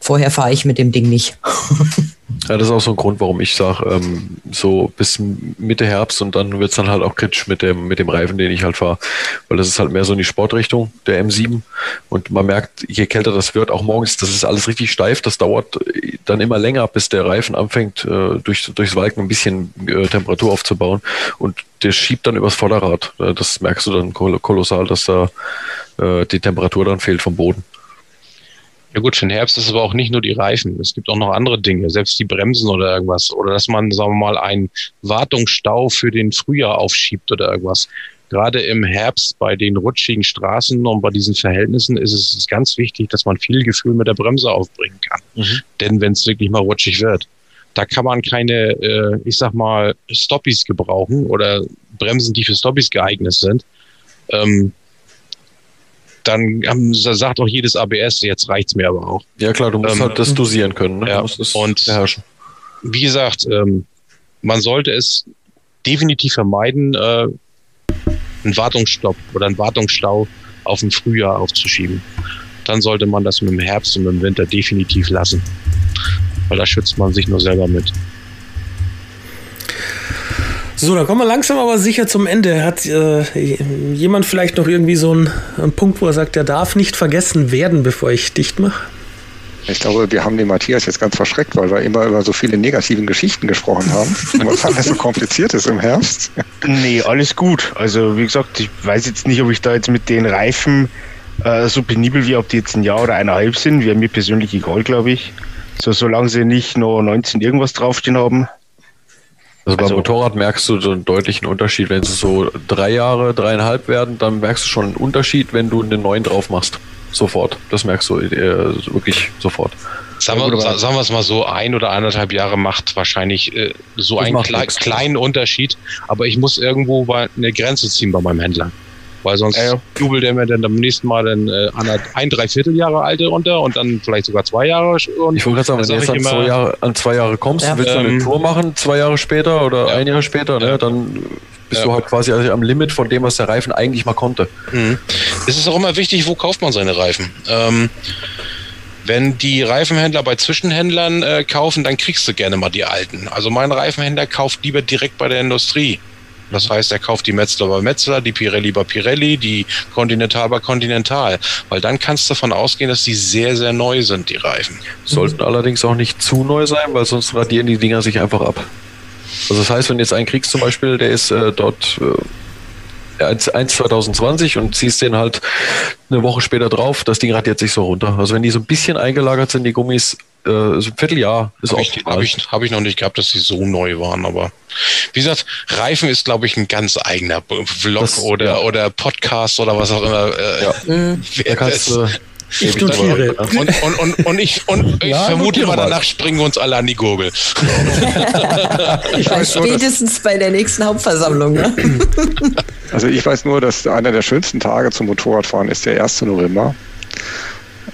Vorher fahre ich mit dem Ding nicht. Ja, das ist auch so ein Grund, warum ich sage, ähm, so bis Mitte Herbst und dann wird's dann halt auch kritisch mit dem, mit dem Reifen, den ich halt fahre. Weil das ist halt mehr so in die Sportrichtung, der M7. Und man merkt, je kälter das wird, auch morgens, das ist alles richtig steif. Das dauert dann immer länger, bis der Reifen anfängt, äh, durch, durchs Walken ein bisschen äh, Temperatur aufzubauen. Und der schiebt dann übers Vorderrad. Äh, Das merkst du dann kol kolossal, dass da äh, die Temperatur dann fehlt vom Boden. Ja gut, für den Herbst ist es aber auch nicht nur die Reifen. Es gibt auch noch andere Dinge, selbst die Bremsen oder irgendwas. Oder dass man, sagen wir mal, einen Wartungsstau für den Frühjahr aufschiebt oder irgendwas. Gerade im Herbst bei den rutschigen Straßen und bei diesen Verhältnissen ist es ganz wichtig, dass man viel Gefühl mit der Bremse aufbringen kann. Mhm. Denn wenn es wirklich mal rutschig wird, da kann man keine, äh, ich sag mal, Stoppies gebrauchen oder Bremsen, die für Stoppies geeignet sind. Ähm, dann ähm, sagt auch jedes ABS, jetzt reicht's mir aber auch. Ja klar, du musst Ähm, halt das dosieren können. Ne? ja, es und- beherrschen. wie gesagt, ähm, man sollte es definitiv vermeiden, äh, einen Wartungsstopp oder einen Wartungsstau auf ein Frühjahr aufzuschieben. Dann sollte man das mit dem Herbst und mit dem Winter definitiv lassen. Weil da schützt man sich nur selber mit. So, dann kommen wir langsam aber sicher zum Ende. Hat äh, jemand vielleicht noch irgendwie so einen, einen Punkt, wo er sagt, der darf nicht vergessen werden, bevor ich dicht mache? Ich glaube, wir haben den Matthias jetzt ganz verschreckt, weil wir immer über so viele negativen Geschichten gesprochen haben. Und was alles so kompliziert ist im Herbst. Nee, alles gut. Also wie gesagt, ich weiß jetzt nicht, ob ich da jetzt mit den Reifen äh, so penibel wie ob die jetzt ein Jahr oder eineinhalb sind. Wäre mir persönlich egal, glaube ich. So, solange sie nicht noch 19 irgendwas draufstehen haben. Also beim Also- Motorrad merkst du so einen deutlichen Unterschied. Wenn es so drei Jahre, dreieinhalb werden, dann merkst du schon einen Unterschied, wenn du einen neuen drauf machst. Sofort. Das merkst du äh, wirklich sofort. Sagen, wir, sagen wir es mal so, ein oder eineinhalb Jahre macht wahrscheinlich äh, so Das einen klei nix. kleinen Unterschied. Aber ich muss irgendwo eine Grenze ziehen bei meinem Händler. Weil sonst Ja, ja. jubelt er mir dann am nächsten Mal dann äh, der- ein, dreiviertel Jahre alte runter und dann vielleicht sogar zwei Jahre. Und Ich wollte gerade sagen, wenn du jetzt an immer- zwei, Jahre, an zwei Jahre kommst, Ja. willst du eine Ähm, Tour machen, zwei Jahre später oder Ja. ein Jahr später, ne, dann bist Ja. du halt quasi also am Limit von dem, was der Reifen eigentlich mal konnte. Mhm. Es ist auch immer wichtig, wo kauft man seine Reifen. Ähm, wenn die Reifenhändler bei Zwischenhändlern äh, kaufen, dann kriegst du gerne mal die alten. Also mein Reifenhändler kauft lieber direkt bei der Industrie. Das heißt, er kauft die Metzler bei Metzler, die Pirelli bei Pirelli, die Continental bei Continental. Weil dann kannst du davon ausgehen, dass die sehr, sehr neu sind, die Reifen. Sollten allerdings auch nicht zu neu sein, weil sonst radieren die Dinger sich einfach ab. Also das heißt, wenn jetzt ein kriegst zum Beispiel, der ist äh, dort äh, 1, 1 2020 und ziehst den halt eine Woche später drauf, das Ding radiert sich so runter. Also wenn die so ein bisschen eingelagert sind, die Gummis, äh, so ein Vierteljahr ist Habe auch ich, hab ich, hab ich noch nicht gehabt, dass die so neu waren, aber wie gesagt, Reifen ist, glaube ich, ein ganz eigener Vlog Das- oder, ja. oder Podcast oder was auch immer. Äh, Ja. *laughs* Da kannst du. Ich notiere. und, und, und, und ich, und *laughs* ich Ja, vermute mal, danach springen wir uns alle an die Gurgel. Ich weiß nur, Spätestens bei der nächsten Hauptversammlung. Ne? also ich weiß nur, dass einer der schönsten Tage zum Motorradfahren ist der 1. November.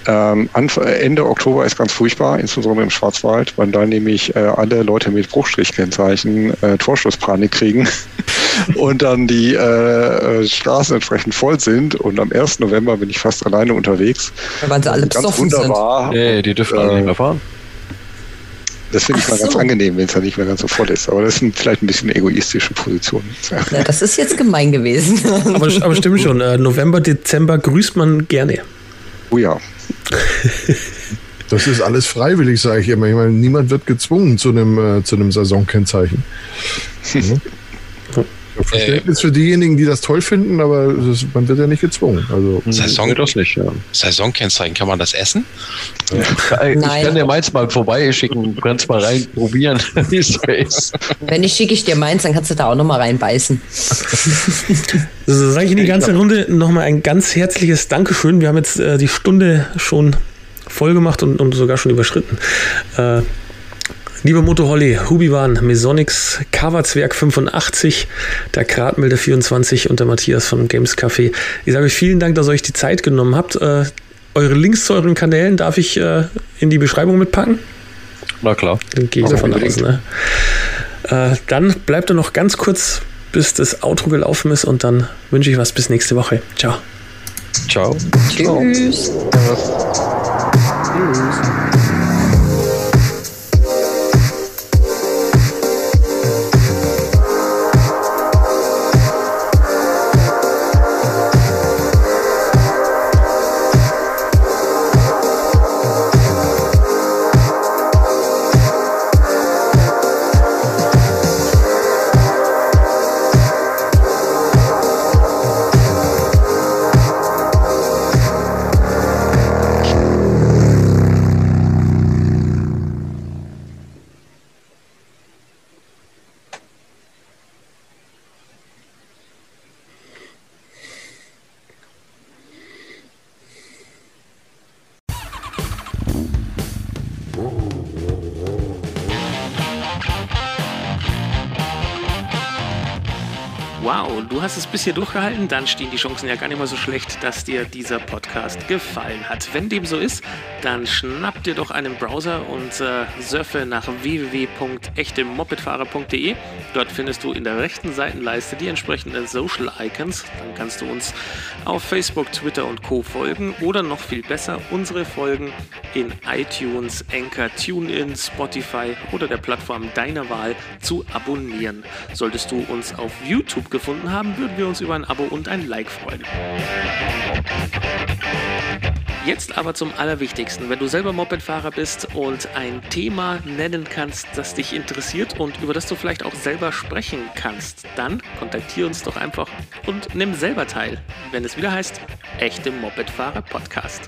Ähm, äh, Ende Oktober ist ganz furchtbar, insbesondere im Schwarzwald, weil da nämlich äh, alle Leute mit Bruchstrichkennzeichen äh, Torschlusspanik kriegen *laughs* und dann die äh, Straßen entsprechend voll sind. Und am 1. November bin ich fast alleine unterwegs. Weil sie alle ganz besoffen sind. wunderbar. Nee, die dürfen alle Äh, nicht mehr fahren. Das finde ich Ach mal ganz so. angenehm, wenn es dann nicht mehr ganz so voll ist. Aber das sind vielleicht ein bisschen egoistische Positionen. *laughs* Ja, das ist jetzt gemein gewesen. Aber, aber stimmt schon, äh, November, Dezember grüßt man gerne. Oh ja. *laughs* Das ist alles freiwillig, sage ich immer. Ich meine, niemand wird gezwungen zu einem, äh, zu einem Saisonkennzeichen. Mhm. *laughs* Ich habe Verständnis für diejenigen, die das toll finden, aber das, man wird ja nicht gezwungen. Also, Saison- das nicht, ja. Saisonkennzeichen, kann man das essen? Ich Nein. kann dir meins mal vorbeischicken, du kannst mal rein probieren, *laughs* ist. Wenn nicht, schicke ich dir meins, dann kannst du da auch nochmal reinbeißen. *laughs* So, sage ich in die ganze Runde nochmal ein ganz herzliches Dankeschön. Wir haben jetzt äh, die Stunde schon voll gemacht und, und sogar schon überschritten. Äh, Liebe Moto Holly, Hubiwan, Mesonix, Coverzwerg 85, der Gradmilde 24 und der Matthias von Games Café. Ich sage euch vielen Dank, dass ihr euch die Zeit genommen habt. Äh, eure Links zu euren Kanälen darf ich äh, in die Beschreibung mitpacken? Na klar. Dann gehe ich davon aus. Ne? Äh, dann bleibt er noch ganz kurz, bis das Outro gelaufen ist und dann wünsche ich was bis nächste Woche. Ciao. Ciao. Tschüss. Du hast es bis hier durchgehalten, dann stehen die Chancen ja gar nicht mal so schlecht, dass dir dieser Podcast gefallen hat. Wenn dem so ist, dann schnapp dir doch einen Browser und äh, surfe nach www.echtemopedfahrer.de. Dort findest du in der rechten Seitenleiste die entsprechenden Social Icons. Dann kannst du uns auf Facebook, Twitter und Co. folgen oder noch viel besser unsere Folgen in iTunes, Anchor, TuneIn, Spotify oder der Plattform deiner Wahl zu abonnieren. Solltest du uns auf YouTube gefunden haben, würden wir uns über ein Abo und ein Like freuen. Jetzt aber zum Allerwichtigsten. Wenn du selber Mopedfahrer bist und ein Thema nennen kannst, das dich interessiert und über das du vielleicht auch selber sprechen kannst, dann kontaktiere uns doch einfach und nimm selber teil, wenn es wieder heißt, echte Mopedfahrer Podcast.